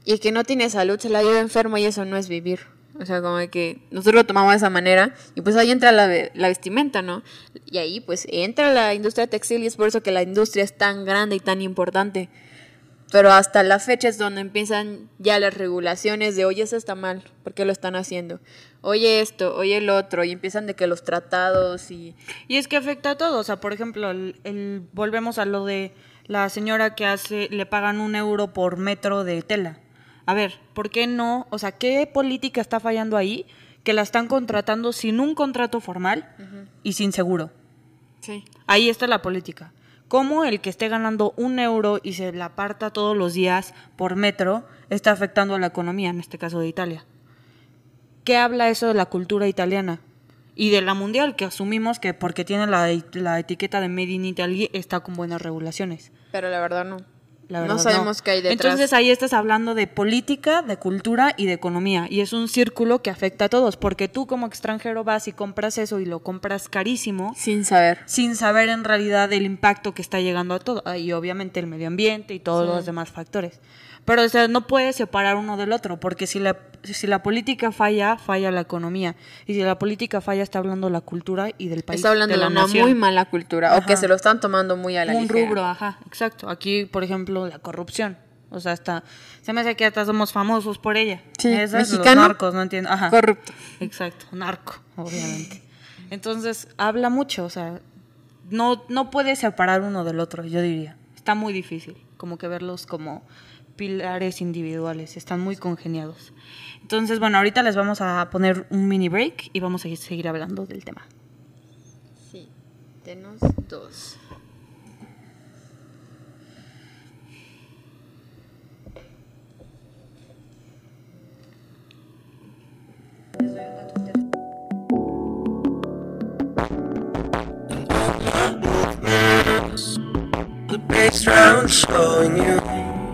Y el que no tiene salud se la lleva enfermo y eso no es vivir. O sea, como que nosotros lo tomamos de esa manera y pues ahí entra la, la vestimenta, ¿no? Y ahí pues entra la industria textil y es por eso que la industria es tan grande y tan importante. Pero hasta la fecha es donde empiezan ya las regulaciones de, oye, eso está mal, ¿por qué lo están haciendo? Oye esto, oye el otro, y empiezan de que los tratados y... Y es que afecta a todo. O sea, por ejemplo, el, el- volvemos a lo de la señora que hace, le pagan un euro por metro de tela. A ver, ¿por qué no? O sea, ¿qué política está fallando ahí? Que la están contratando sin un contrato formal y sin seguro. Sí. Ahí está la política. ¿Cómo el que esté ganando un euro y se la aparta todos los días por metro está afectando a la economía, en este caso de Italia? ¿Qué habla eso de la cultura italiana? Y de la mundial, que asumimos que porque tiene la, la etiqueta de Made in Italy está con buenas regulaciones. Pero la verdad no. La verdad, no sabemos qué hay detrás. Entonces ahí estás hablando de política, de cultura y de economía. Y es un círculo que afecta a todos, porque tú como extranjero vas y compras eso y lo compras carísimo Sin saber. sin saber en realidad el impacto que está llegando a todo. Y obviamente el medio ambiente y todos los demás factores. Pero o sea, no puedes separar uno del otro, porque si la, si la política falla, falla la economía. Y si la política falla, está hablando la cultura y del país. Está hablando de la una nación. muy mala cultura o que se lo están tomando muy a la Un ligera. rubro, ajá, exacto. Aquí, por ejemplo, la corrupción. O sea, hasta, se me hace que hasta somos famosos por ella. Sí, Esas, mexicano, Los narcos, no entiendo. Ajá. Corrupto. Exacto, narco, obviamente. Entonces, habla mucho, o sea, no, no puedes separar uno del otro, yo diría. Está muy difícil, como que verlos como pilares individuales, están muy congeniados. Entonces, bueno, ahorita les vamos a poner un mini break y vamos a seguir hablando del tema. Sí, denos dos. The background showing you.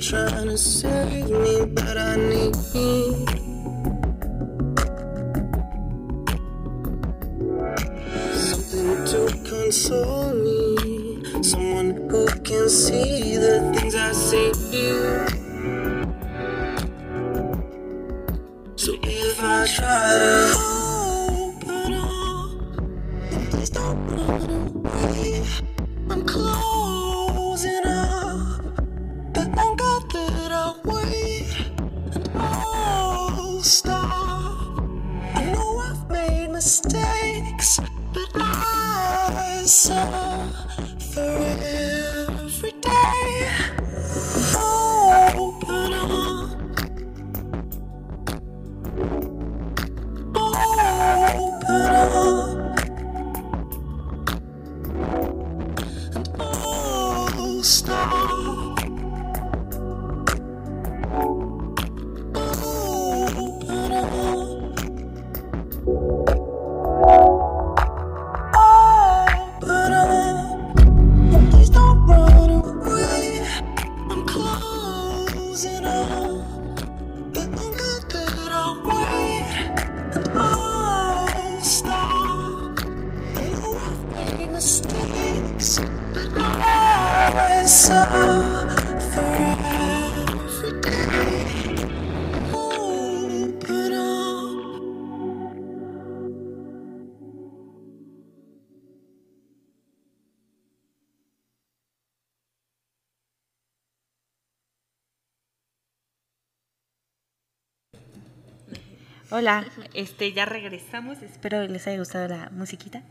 trying to save me, but I need you. Something to console me, someone who can see the things I see. So if I try to Hola, este, ya regresamos, espero les haya gustado la musiquita.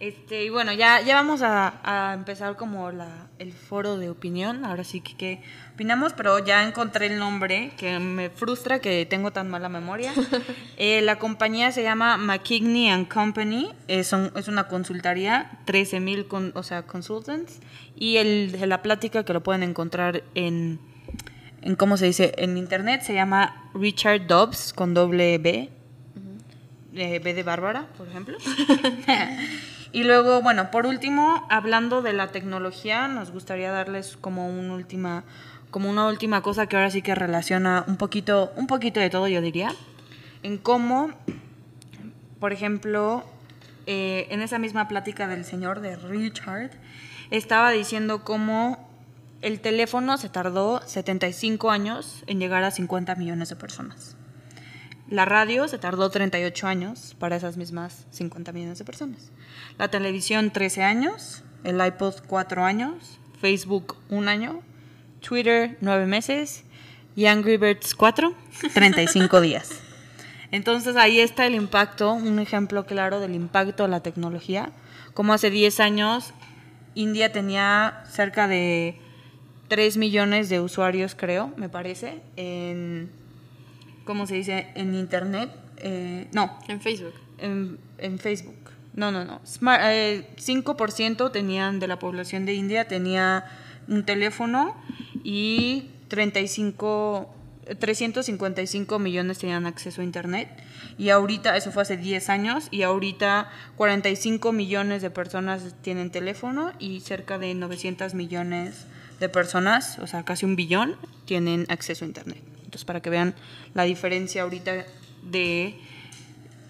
Este, y bueno, ya, ya vamos a, a empezar como la, el foro de opinión, ahora sí que qué opinamos, pero ya encontré el nombre, que me frustra que tengo tan mala memoria. Eh, la compañía se llama McKigney and Company, eh, son- es una consultoría, 13 mil, o sea, consultants, y el, la plática que lo pueden encontrar en en cómo se dice en internet se llama Richard Dobbs con doble B eh, B de Bárbara por ejemplo. Y luego bueno por último hablando de la tecnología nos gustaría darles como una última como una última cosa que ahora sí que relaciona un poquito un poquito de todo yo diría en cómo por ejemplo, eh, en esa misma plática del señor de Richard, estaba diciendo cómo el teléfono se tardó 75 años en llegar a 50 millones de personas. La radio se tardó 38 años para esas mismas 50 millones de personas. La televisión 13 años, el iPod 4 años, Facebook 1 año, Twitter 9 meses y Angry Birds 4, 35 días. Entonces ahí está el impacto, un ejemplo claro del impacto de la tecnología. Como hace 10 años India tenía cerca de 3 millones de usuarios, creo, me parece, en, ¿cómo se dice? En Internet. Eh, no, En Facebook. en, en Facebook. No, no, no. Smart- eh, 5% tenían de la población de India tenía un teléfono y 35, 355 millones tenían acceso a Internet. Y ahorita, eso fue hace 10 años, y ahorita 45 millones de personas tienen teléfono y cerca de 900 millones de personas, o sea, casi un billón, tienen acceso a Internet. Entonces, para que vean la diferencia ahorita de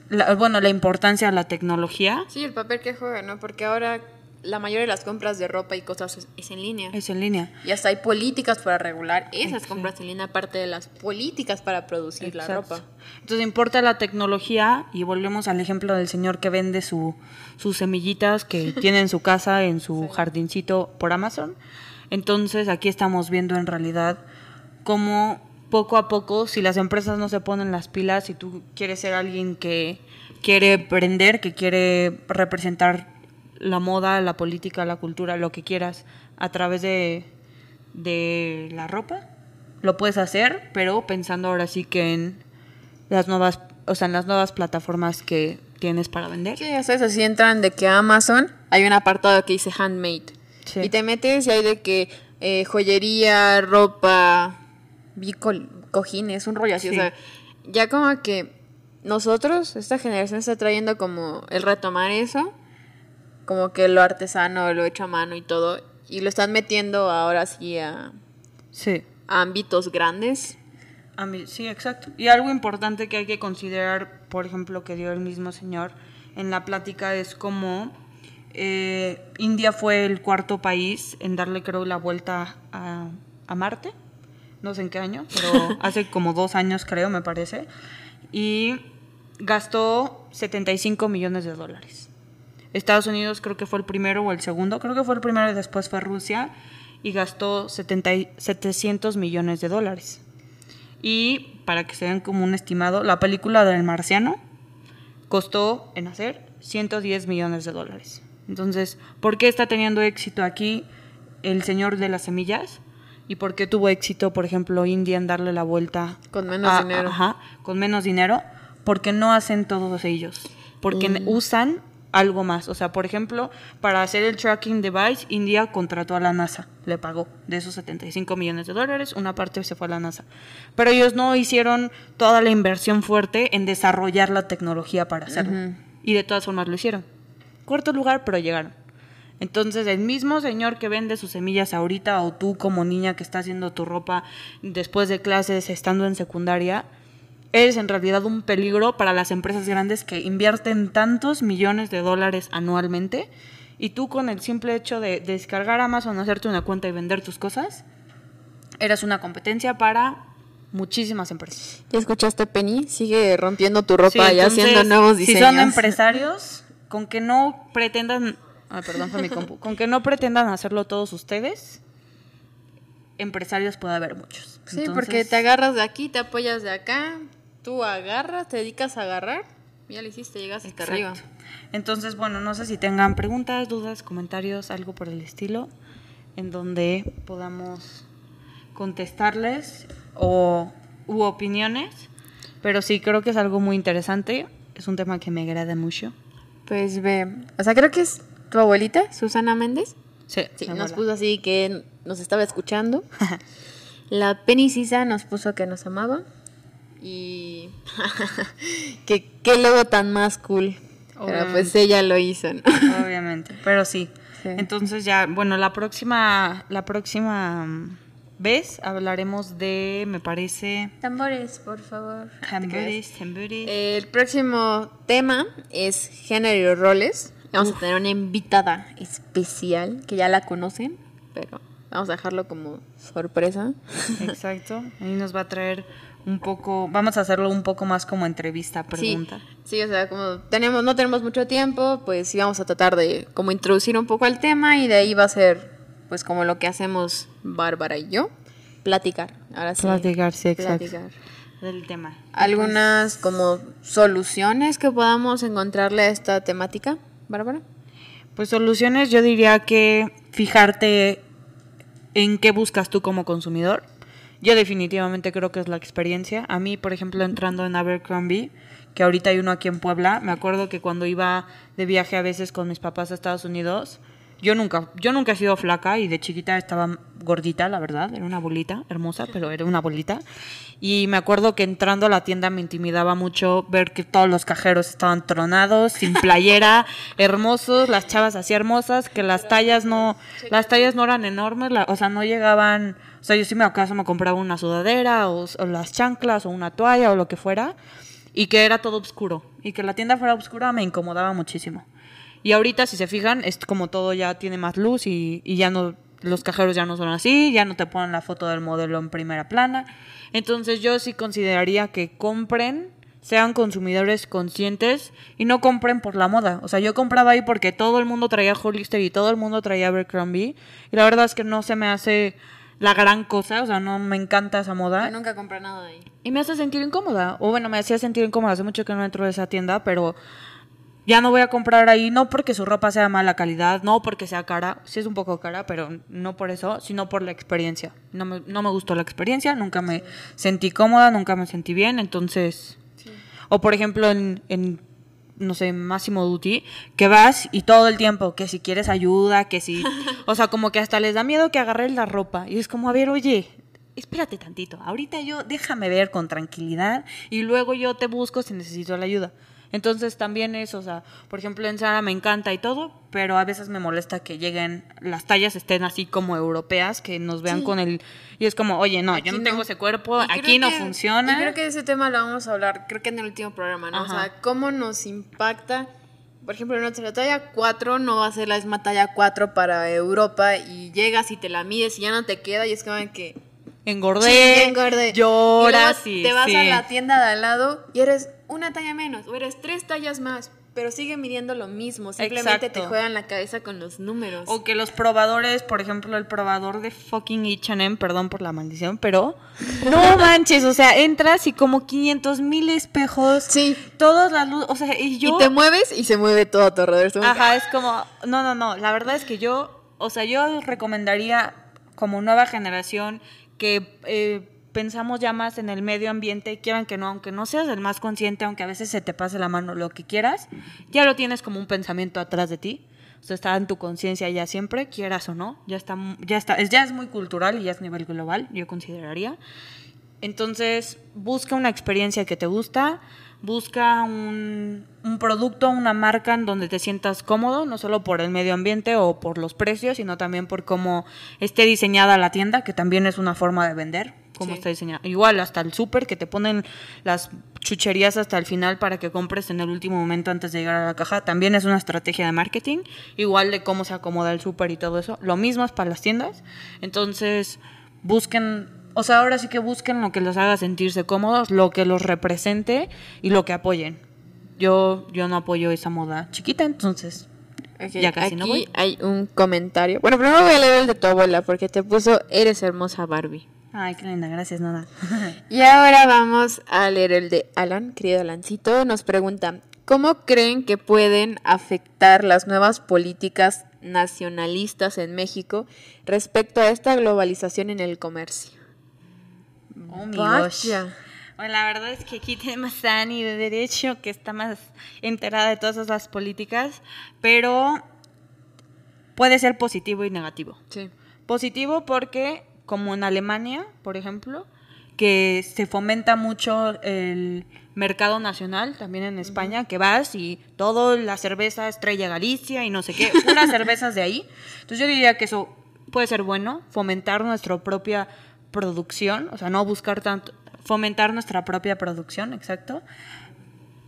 la- bueno, la importancia de la tecnología Sí, el papel que juega, ¿no? Porque ahora la mayoría de las compras de ropa y cosas es, en línea. es en línea. Y hasta hay políticas para regular esas compras en línea, aparte de las políticas para producir la ropa. Entonces importa la tecnología y volvemos al ejemplo del señor que vende su, sus semillitas que tiene en su casa, en su jardincito por Amazon. Entonces aquí estamos viendo en realidad cómo poco a poco, si las empresas no se ponen las pilas, si tú quieres ser alguien que quiere prender, que quiere representar la moda, la política, la cultura, lo que quieras a través de, de la ropa, lo puedes hacer, pero pensando ahora sí que en las nuevas, o sea, en las nuevas plataformas que tienes para vender. Sí, ya sabes, así entran de que Amazon hay un apartado que dice handmade. Sí. Y te metes y hay de que eh, joyería, ropa, cojines, un rollo así. Sí. O sea, ya como que nosotros, esta generación está trayendo como el retomar eso, como que lo artesano, lo hecho a mano y todo, y lo están metiendo ahora sí a, Sí. a ámbitos grandes. Sí, exacto. Y algo importante que hay que considerar, por ejemplo, que dio el mismo señor en la plática es como eh, India fue el cuarto país en darle, creo, la vuelta a, a Marte. No sé en qué año, pero hace como dos años, creo, me parece. Y gastó 75 millones de dólares. Estados Unidos creo que fue el primero o el segundo, creo que fue el primero y después fue Rusia y gastó 70 y- 700 millones de dólares. Y para que se den como un estimado, la película del marciano costó en hacer 110 millones de dólares. Entonces, ¿por qué está teniendo éxito aquí el señor de las semillas? ¿Y por qué tuvo éxito, por ejemplo, India en darle la vuelta? Con menos a- dinero. Ajá, con menos dinero, porque no hacen todos ellos. Porque usan algo más. O sea, por ejemplo, para hacer el tracking device, India contrató a la NASA, le pagó de esos 75 millones de dólares, una parte se fue a la NASA. Pero ellos no hicieron toda la inversión fuerte en desarrollar la tecnología para hacerlo. Y de todas formas lo hicieron. Cuarto lugar, pero llegaron. Entonces, el mismo señor que vende sus semillas ahorita, o tú como niña que está haciendo tu ropa después de clases, estando en secundaria, eres en realidad un peligro para las empresas grandes que invierten tantos millones de dólares anualmente. Y tú con el simple hecho de descargar Amazon, hacerte una cuenta y vender tus cosas, eres una competencia para muchísimas empresas. ¿Ya escuchaste, Penny? Sigue rompiendo tu ropa Sí, y entonces, haciendo nuevos diseños. Si son empresarios, con que no pretendan, ah, perdón, fue mi compu, con que no pretendan hacerlo todos ustedes, empresarios puede haber muchos. Sí, Entonces, porque te agarras de aquí, te apoyas de acá, tú agarras, te dedicas a agarrar, ya lo hiciste, llegas hasta Exacto. arriba. Entonces, bueno, no sé si tengan preguntas, dudas, comentarios, algo por el estilo, en donde podamos contestarles o u opiniones. Pero sí, creo que es algo muy interesante. Es un tema que me agrada mucho. Pues ve, o sea, creo que es tu abuelita, Susana Méndez. Sí, Sí, nos puso así que nos estaba escuchando. La Penny Sisa nos puso que nos amaba. Y que qué logo tan más cool. Pero pues ella lo hizo, ¿no? Obviamente, pero sí. Sí. Entonces ya, bueno, la próxima, la próxima vez hablaremos de, me parece, Tambores, por favor. tambores, tambores. El próximo tema es género y roles. Vamos a tener una invitada especial que ya la conocen, pero vamos a dejarlo como sorpresa. Exacto. Ahí nos va a traer un poco, vamos a hacerlo un poco más como entrevista, pregunta. Sí, sí, o sea, como tenemos, no tenemos mucho tiempo, pues sí vamos a tratar de como introducir un poco el tema y de ahí va a ser pues como lo que hacemos Bárbara y yo, platicar. Ahora sí. Platicar, sí, exacto. platicar. Del tema. Algunas como soluciones que podamos encontrarle a esta temática, Bárbara. Pues soluciones, yo diría que fijarte en qué buscas tú como consumidor. Yo definitivamente creo que es la experiencia. A mí, por ejemplo, entrando en Abercrombie, que ahorita hay uno aquí en Puebla, me acuerdo que cuando iba de viaje a veces con mis papás a Estados Unidos, yo nunca, yo nunca he sido flaca y de chiquita estaba gordita, la verdad, era una bolita hermosa, pero era una bolita. Y me acuerdo que entrando a la tienda me intimidaba mucho ver que todos los cajeros estaban tronados, sin playera, hermosos, las chavas así hermosas, que las tallas no, las tallas no eran enormes, la- o sea, no llegaban, o sea, yo sí me acaso me compraba una sudadera o, o las chanclas o una toalla o lo que fuera y que era todo oscuro y que la tienda fuera oscura me incomodaba muchísimo. Y ahorita, si se fijan, es como todo ya tiene más luz y, y ya no, los cajeros ya no son así, ya no te ponen la foto del modelo en primera plana. Entonces yo sí consideraría que compren, sean consumidores conscientes y no compren por la moda. O sea, yo compraba ahí porque todo el mundo traía Hollister y todo el mundo traía Abercrombie. Y la verdad es que no se me hace la gran cosa, o sea, no me encanta esa moda. Yo nunca compré nada de ahí. Y me hace sentir incómoda. O bueno, me hacía sentir incómoda. Hace mucho que no entro a esa tienda, pero ya no voy a comprar ahí. No porque su ropa sea mala calidad, no porque sea cara. Sí es un poco cara, pero no por eso, sino por la experiencia. No me, no me gustó la experiencia, nunca me sentí cómoda, nunca me sentí bien. Entonces. O por ejemplo, en, en no sé, Máximo Duty, que vas y todo el tiempo, que si quieres ayuda, que si, o sea, como que hasta les da miedo que agarres la ropa. Y es como, a ver, oye, espérate tantito, ahorita yo déjame ver con tranquilidad y luego yo te busco si necesito la ayuda. Entonces también es, o sea, por ejemplo en Sara me encanta y todo, pero a veces me molesta que lleguen, las tallas estén así como europeas, que nos vean Sí. con el... Y es como, oye, no, yo no tengo ese cuerpo, Y aquí no que- funciona. Y creo que ese tema lo vamos a hablar, creo que en el último programa, ¿no? O sea, cómo nos impacta por ejemplo, nuestra talla 4 no va a ser la misma talla 4 para Europa y llegas y te la mides y ya no te queda y es como que Engordé, Sí, engordé. lloras y y, luego te vas sí. a la tienda de al lado y eres una talla menos o eres tres tallas más, pero sigue midiendo lo mismo, simplemente te juegan la cabeza con los números. O que los probadores, por ejemplo, el probador de fucking H&M, perdón por la maldición, pero no manches, o sea, entras y como 500 mil espejos, Sí. todas las luces, o sea, y yo... Y te mueves y se mueve todo a tu alrededor. Ajá, es como, no, no, no, la verdad es que yo, o sea, yo recomendaría como nueva generación que eh, pensamos ya más en el medio ambiente, quieran que no, aunque no seas el más consciente, aunque a veces se te pase la mano lo que quieras, ya lo tienes como un pensamiento atrás de ti. O sea, está en tu conciencia ya siempre, quieras o no, ya está, ya está, es, ya es muy cultural y ya es nivel global, yo consideraría. Entonces, busca una experiencia que te gusta, busca un, un producto, una marca en donde te sientas cómodo, no solo por el medio ambiente o por los precios, sino también por cómo esté diseñada la tienda, que también es una forma de vender, cómo Sí. está diseñada. Igual hasta el súper, que te ponen las chucherías hasta el final para que compres en el último momento antes de llegar a la caja, también es una estrategia de marketing, igual de cómo se acomoda el súper y todo eso. Lo mismo es para las tiendas. Entonces, busquen, o sea, ahora sí que busquen lo que los haga sentirse cómodos, lo que los represente y lo que apoyen. Yo, yo no apoyo esa moda chiquita, entonces Ok, ya casi aquí no voy. hay un comentario. Bueno, primero voy a leer el de tu abuela porque te puso Eres hermosa Barbie. Ay, qué linda, gracias, Nada. Y ahora vamos a leer el de Alan, querido Alancito. Nos pregunta, ¿cómo creen que pueden afectar las nuevas políticas nacionalistas en México respecto a esta globalización en el comercio? Oh, mi Vaya. gosh. Bueno, la verdad es que aquí tenemos a Ani de Derecho, que está más enterada de todas esas políticas, pero puede ser positivo y negativo. Sí. Positivo porque, como en Alemania, por ejemplo, que se fomenta mucho el mercado nacional, también en España, que vas y todo, la cerveza Estrella Galicia y no sé qué, puras cervezas de ahí. Entonces yo diría que eso puede ser bueno, fomentar nuestra propia producción, o sea, no buscar tanto, fomentar nuestra propia producción, exacto,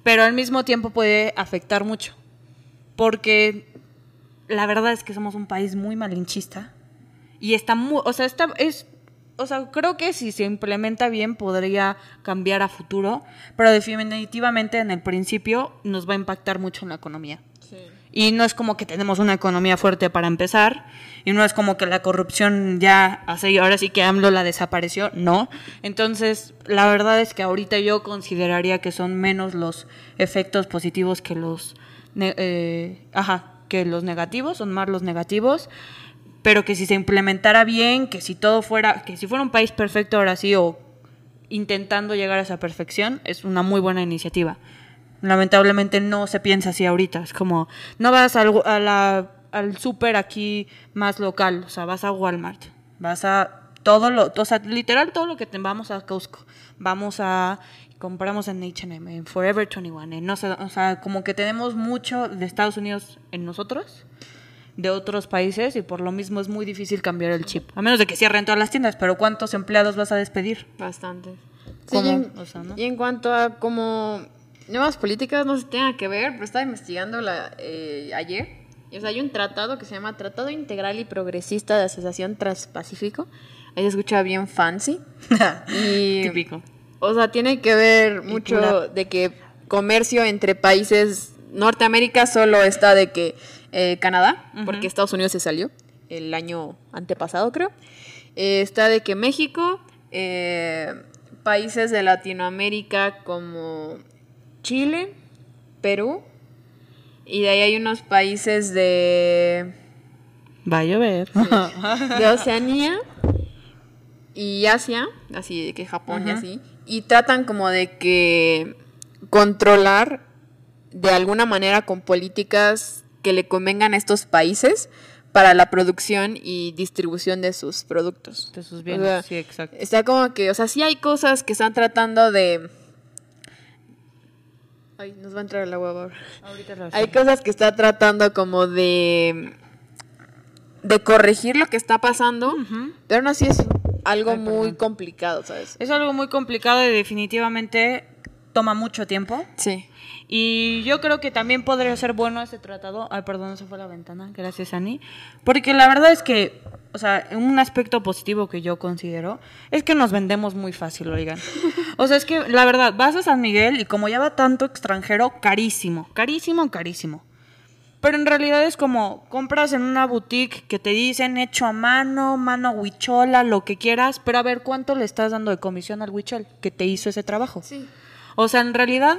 pero al mismo tiempo puede afectar mucho, porque la verdad es que somos un país muy malinchista y está muy, o sea, está, es, o sea, creo que si se implementa bien podría cambiar a futuro, pero definitivamente en el principio nos va a impactar mucho en la economía. Y no es como que tenemos una economía fuerte para empezar, y no es como que la corrupción ya hace, ahora sí que AMLO la desapareció, no. Entonces, la verdad es que ahorita yo consideraría que son menos los efectos positivos que los, eh, ajá, que los negativos, son más los negativos, pero que si se implementara bien, que si todo fuera, que si fuera un país perfecto ahora sí, o intentando llegar a esa perfección, es una muy buena iniciativa. Lamentablemente no se piensa así ahorita. Es como, no vas al, a al súper aquí más local, o sea, vas a Walmart, vas a todo lo, o sea, literal todo lo que vamos a Costco, vamos a, compramos en H&M, en Forever 21, en no sé, o sea, como que tenemos mucho de Estados Unidos en nosotros, de otros países, y por lo mismo es muy difícil cambiar el chip. A menos de que cierren todas las tiendas, pero ¿cuántos empleados vas a despedir? Bastante. ¿Cómo? y, en, O sea, ¿no? y en cuanto a como nuevas políticas, no se tenga que ver, pero estaba investigando la, eh, ayer. Y, o sea, hay un tratado que se llama Tratado Integral y Progresista de Asociación Transpacífico. Ahí se escucha bien fancy. Y, Típico. O sea, tiene que ver mucho de que comercio entre países. Norteamérica solo está de que eh, Canadá, porque Estados Unidos se salió el año antepasado, creo. Eh, está de que México, eh, países de Latinoamérica como Chile, Perú, y de ahí hay unos países de, Va a llover. de Oceanía y Asia, así de que Japón y así, y tratan como de que controlar de alguna manera con políticas que le convengan a estos países para la producción y distribución de sus productos. De sus O bienes, sea, sí, exacto. Está como que, o sea, sí hay cosas que están tratando de... Ay, nos va a entrar el agua ahora. Ahorita lo Hay cosas que está tratando como de de corregir lo que está pasando, pero aún así es algo Ay, muy complicado, ¿sabes? Es algo muy complicado y definitivamente toma mucho tiempo. Sí. Y yo creo que también podría ser bueno ese tratado. Ay, perdón, se fue la ventana. Gracias, Ani. Porque la verdad es que, o sea, un aspecto positivo que yo considero es que nos vendemos muy fácil, oigan. O sea, es que la verdad, vas a San Miguel y como ya va tanto extranjero, carísimo, carísimo, carísimo. Pero en realidad es como compras en una boutique que te dicen hecho a mano, mano huichola, lo que quieras, pero a ver cuánto le estás dando de comisión al huichol que te hizo ese trabajo. Sí. O sea, en realidad,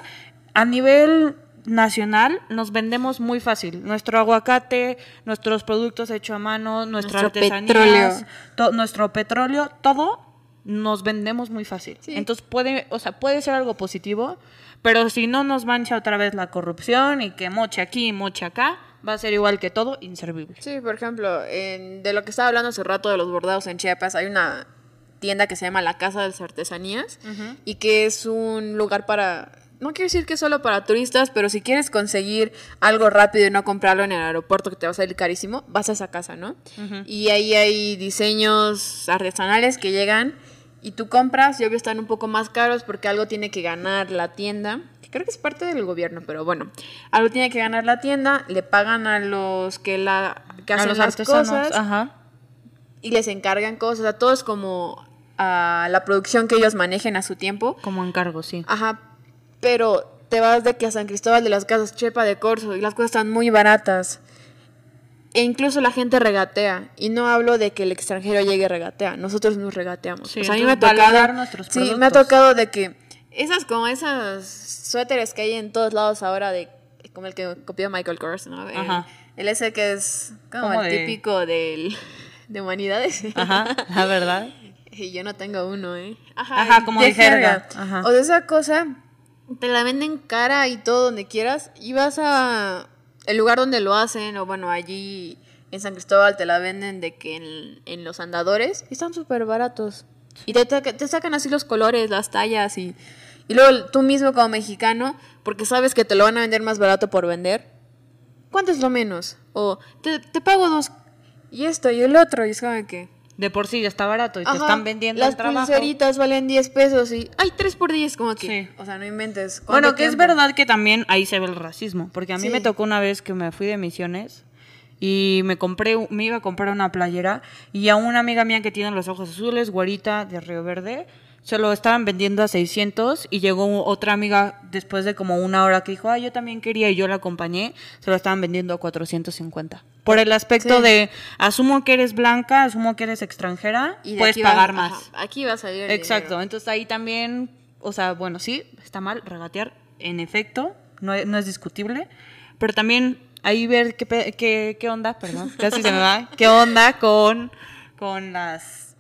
a nivel nacional nos vendemos muy fácil. Nuestro aguacate, nuestros productos hechos a mano, nuestras Nuestro artesanías, petróleo. to- nuestro petróleo, todo nos vendemos muy fácil. Sí. Entonces puede, o sea, puede ser algo positivo, pero si no nos mancha otra vez la corrupción y que moche aquí, moche acá, va a ser igual que todo, inservible. Sí, por ejemplo, en- de lo que estaba hablando hace rato de los bordados en Chiapas, hay una tienda que se llama La Casa de las Artesanías y que es un lugar para, no quiero decir que es solo para turistas, pero si quieres conseguir algo rápido y no comprarlo en el aeropuerto que te va a salir carísimo, vas a esa casa, ¿no? Y ahí hay diseños artesanales que llegan y tú compras y obvio están un poco más caros porque algo tiene que ganar la tienda. que Creo que es parte del gobierno, pero bueno, algo tiene que ganar la tienda, le pagan a los que la que A hacen los las artesanos, cosas ajá. y les encargan cosas, o sea, todo es como a la producción que ellos manejen a su tiempo. Como encargo, sí. Ajá, pero te vas de que a San Cristóbal de las Casas, Chepa de Corzo, y las cosas están muy baratas. E incluso la gente regatea. Y no hablo de que el extranjero llegue y regatea. Nosotros nos regateamos. Sí, sea, a mí me ha tocado. nuestros sí, me ha tocado de que esas como esas suéteres que hay en todos lados ahora de como el que copió Michael Kors, ¿no? El, Ajá. el ese que es como Como el de- típico del de humanidades. Ajá, la verdad. Y yo no tengo uno, ¿eh? Ajá, como de jerga. Ajá. O de esa cosa, te la venden cara y todo donde quieras. Y vas a el lugar donde lo hacen, o bueno, allí en San Cristóbal te la venden de que en, en los andadores. Y están súper baratos. Y te, te, te sacan así los colores, las tallas y... Y luego tú mismo como mexicano, porque sabes que te lo van a vender más barato por vender. ¿Cuánto es lo menos? O te, te pago dos. Y esto y el otro. Y es como que... De por sí ya está barato y te están vendiendo Las el trabajo. pulseritas valen 10 pesos y hay 3 por 10, como que. Sí. O sea, no inventes. ¿cuánto Bueno, que es verdad que también ahí se ve el racismo, porque a mí Sí. me tocó una vez que me fui de misiones y me compré, me iba a comprar una playera y a una amiga mía que tiene los ojos azules, güerita de Río Verde, se lo estaban vendiendo a 600 y llegó otra amiga después de como una hora que dijo, ah, yo también quería y yo la acompañé, se lo estaban vendiendo a 450. Por el aspecto Sí. de, asumo que eres blanca, asumo que eres extranjera, Y de puedes pagar ajá, más. aquí va a salir el Exacto, dinero. entonces ahí también, o sea, bueno, sí, está mal regatear, en efecto, no es, no es discutible, pero también ahí ver qué, qué, qué onda, perdón, casi se me va, qué onda con, con las,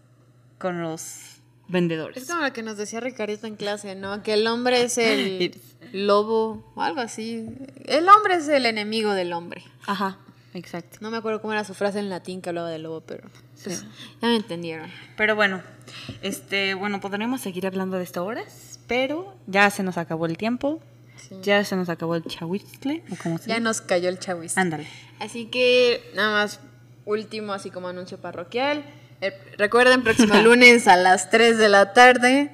con los vendedores. Es como lo que nos decía Ricardito en clase, ¿no? Que el hombre es el lobo o algo así. El hombre es el enemigo del hombre. Ajá, exacto. No me acuerdo cómo era su frase en latín que hablaba del lobo, pero. pues, ya me entendieron. Pero bueno, este, bueno, podremos seguir hablando de esto horas, pero ya se nos acabó el tiempo, Sí. ya se nos acabó el chahuizcle, o como se Ya nos cayó el chavis. Ándale. Así que nada más último, así como anuncio parroquial. Eh, recuerden, próximo lunes a las 3 de la tarde.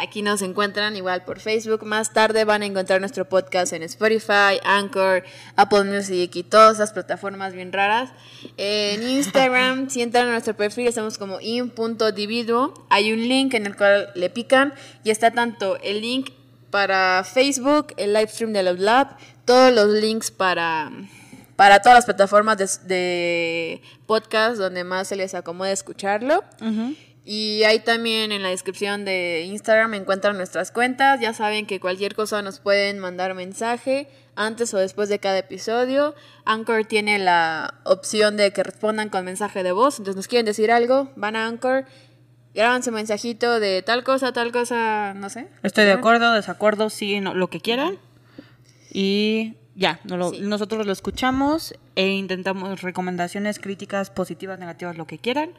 Aquí nos encuentran igual por Facebook. Más tarde van a encontrar nuestro podcast en Spotify, Anchor, Apple Music y todas esas plataformas bien raras. En Instagram, si entran a nuestro perfil, estamos como in.dividuo. Hay un link en el cual le pican y está tanto el link para Facebook, el live stream de Love Lab, todos los links para, para todas las plataformas de, de podcast donde más se les acomode escucharlo. Y ahí también en la descripción de Instagram encuentran nuestras cuentas. Ya saben que cualquier cosa nos pueden mandar mensaje antes o después de cada episodio. Anchor tiene la opción de que respondan con mensaje de voz. Entonces nos quieren decir algo, van a Anchor, graban su mensajito de tal cosa, tal cosa, no sé. Estoy de acuerdo, desacuerdo, sí, no, lo que quieran. Y ya, no lo- Sí. nosotros lo escuchamos e intentamos recomendaciones, críticas, positivas, negativas, lo que quieran.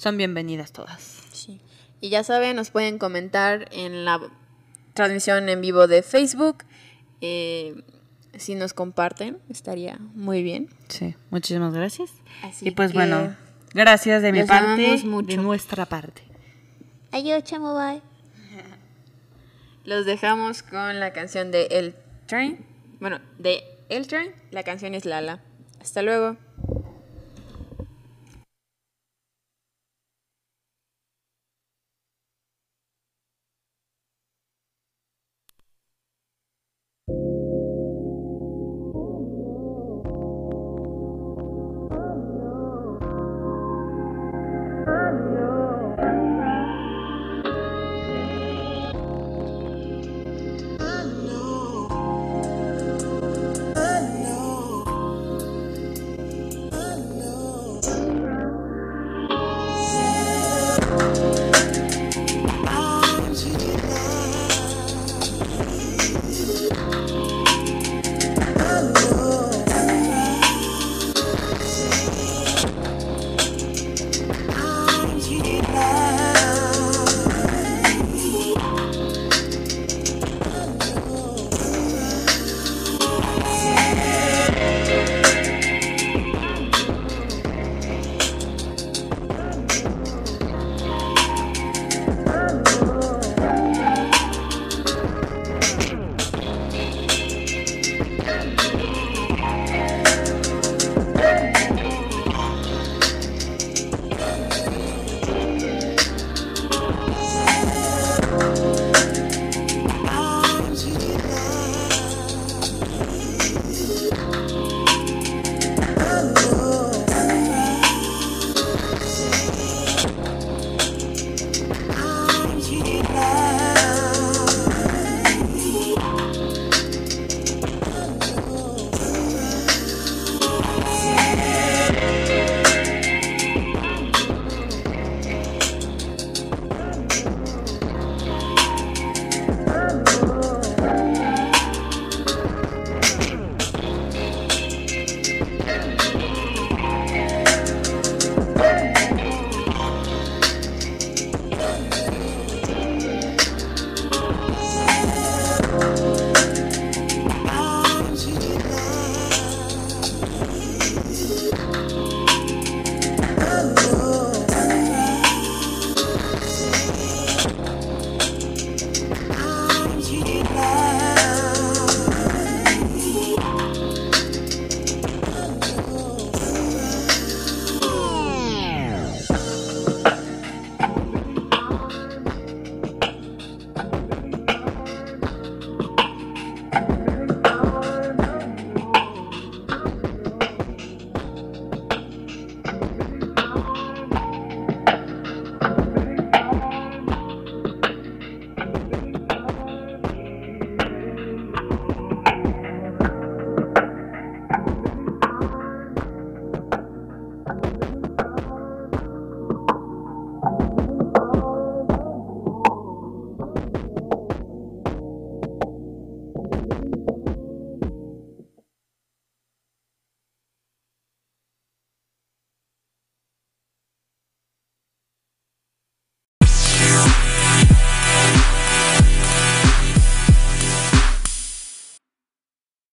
Son bienvenidas todas. Sí. Y ya saben, nos pueden comentar en la transmisión en vivo de Facebook. Eh, si nos comparten, estaría muy bien. Sí, muchísimas gracias. Así y pues bueno, gracias de mi parte, de nuestra parte. Adiós, chamo, bye. Los dejamos con la canción de El Train. Bueno, de El Train. La canción es Lala. Hasta luego.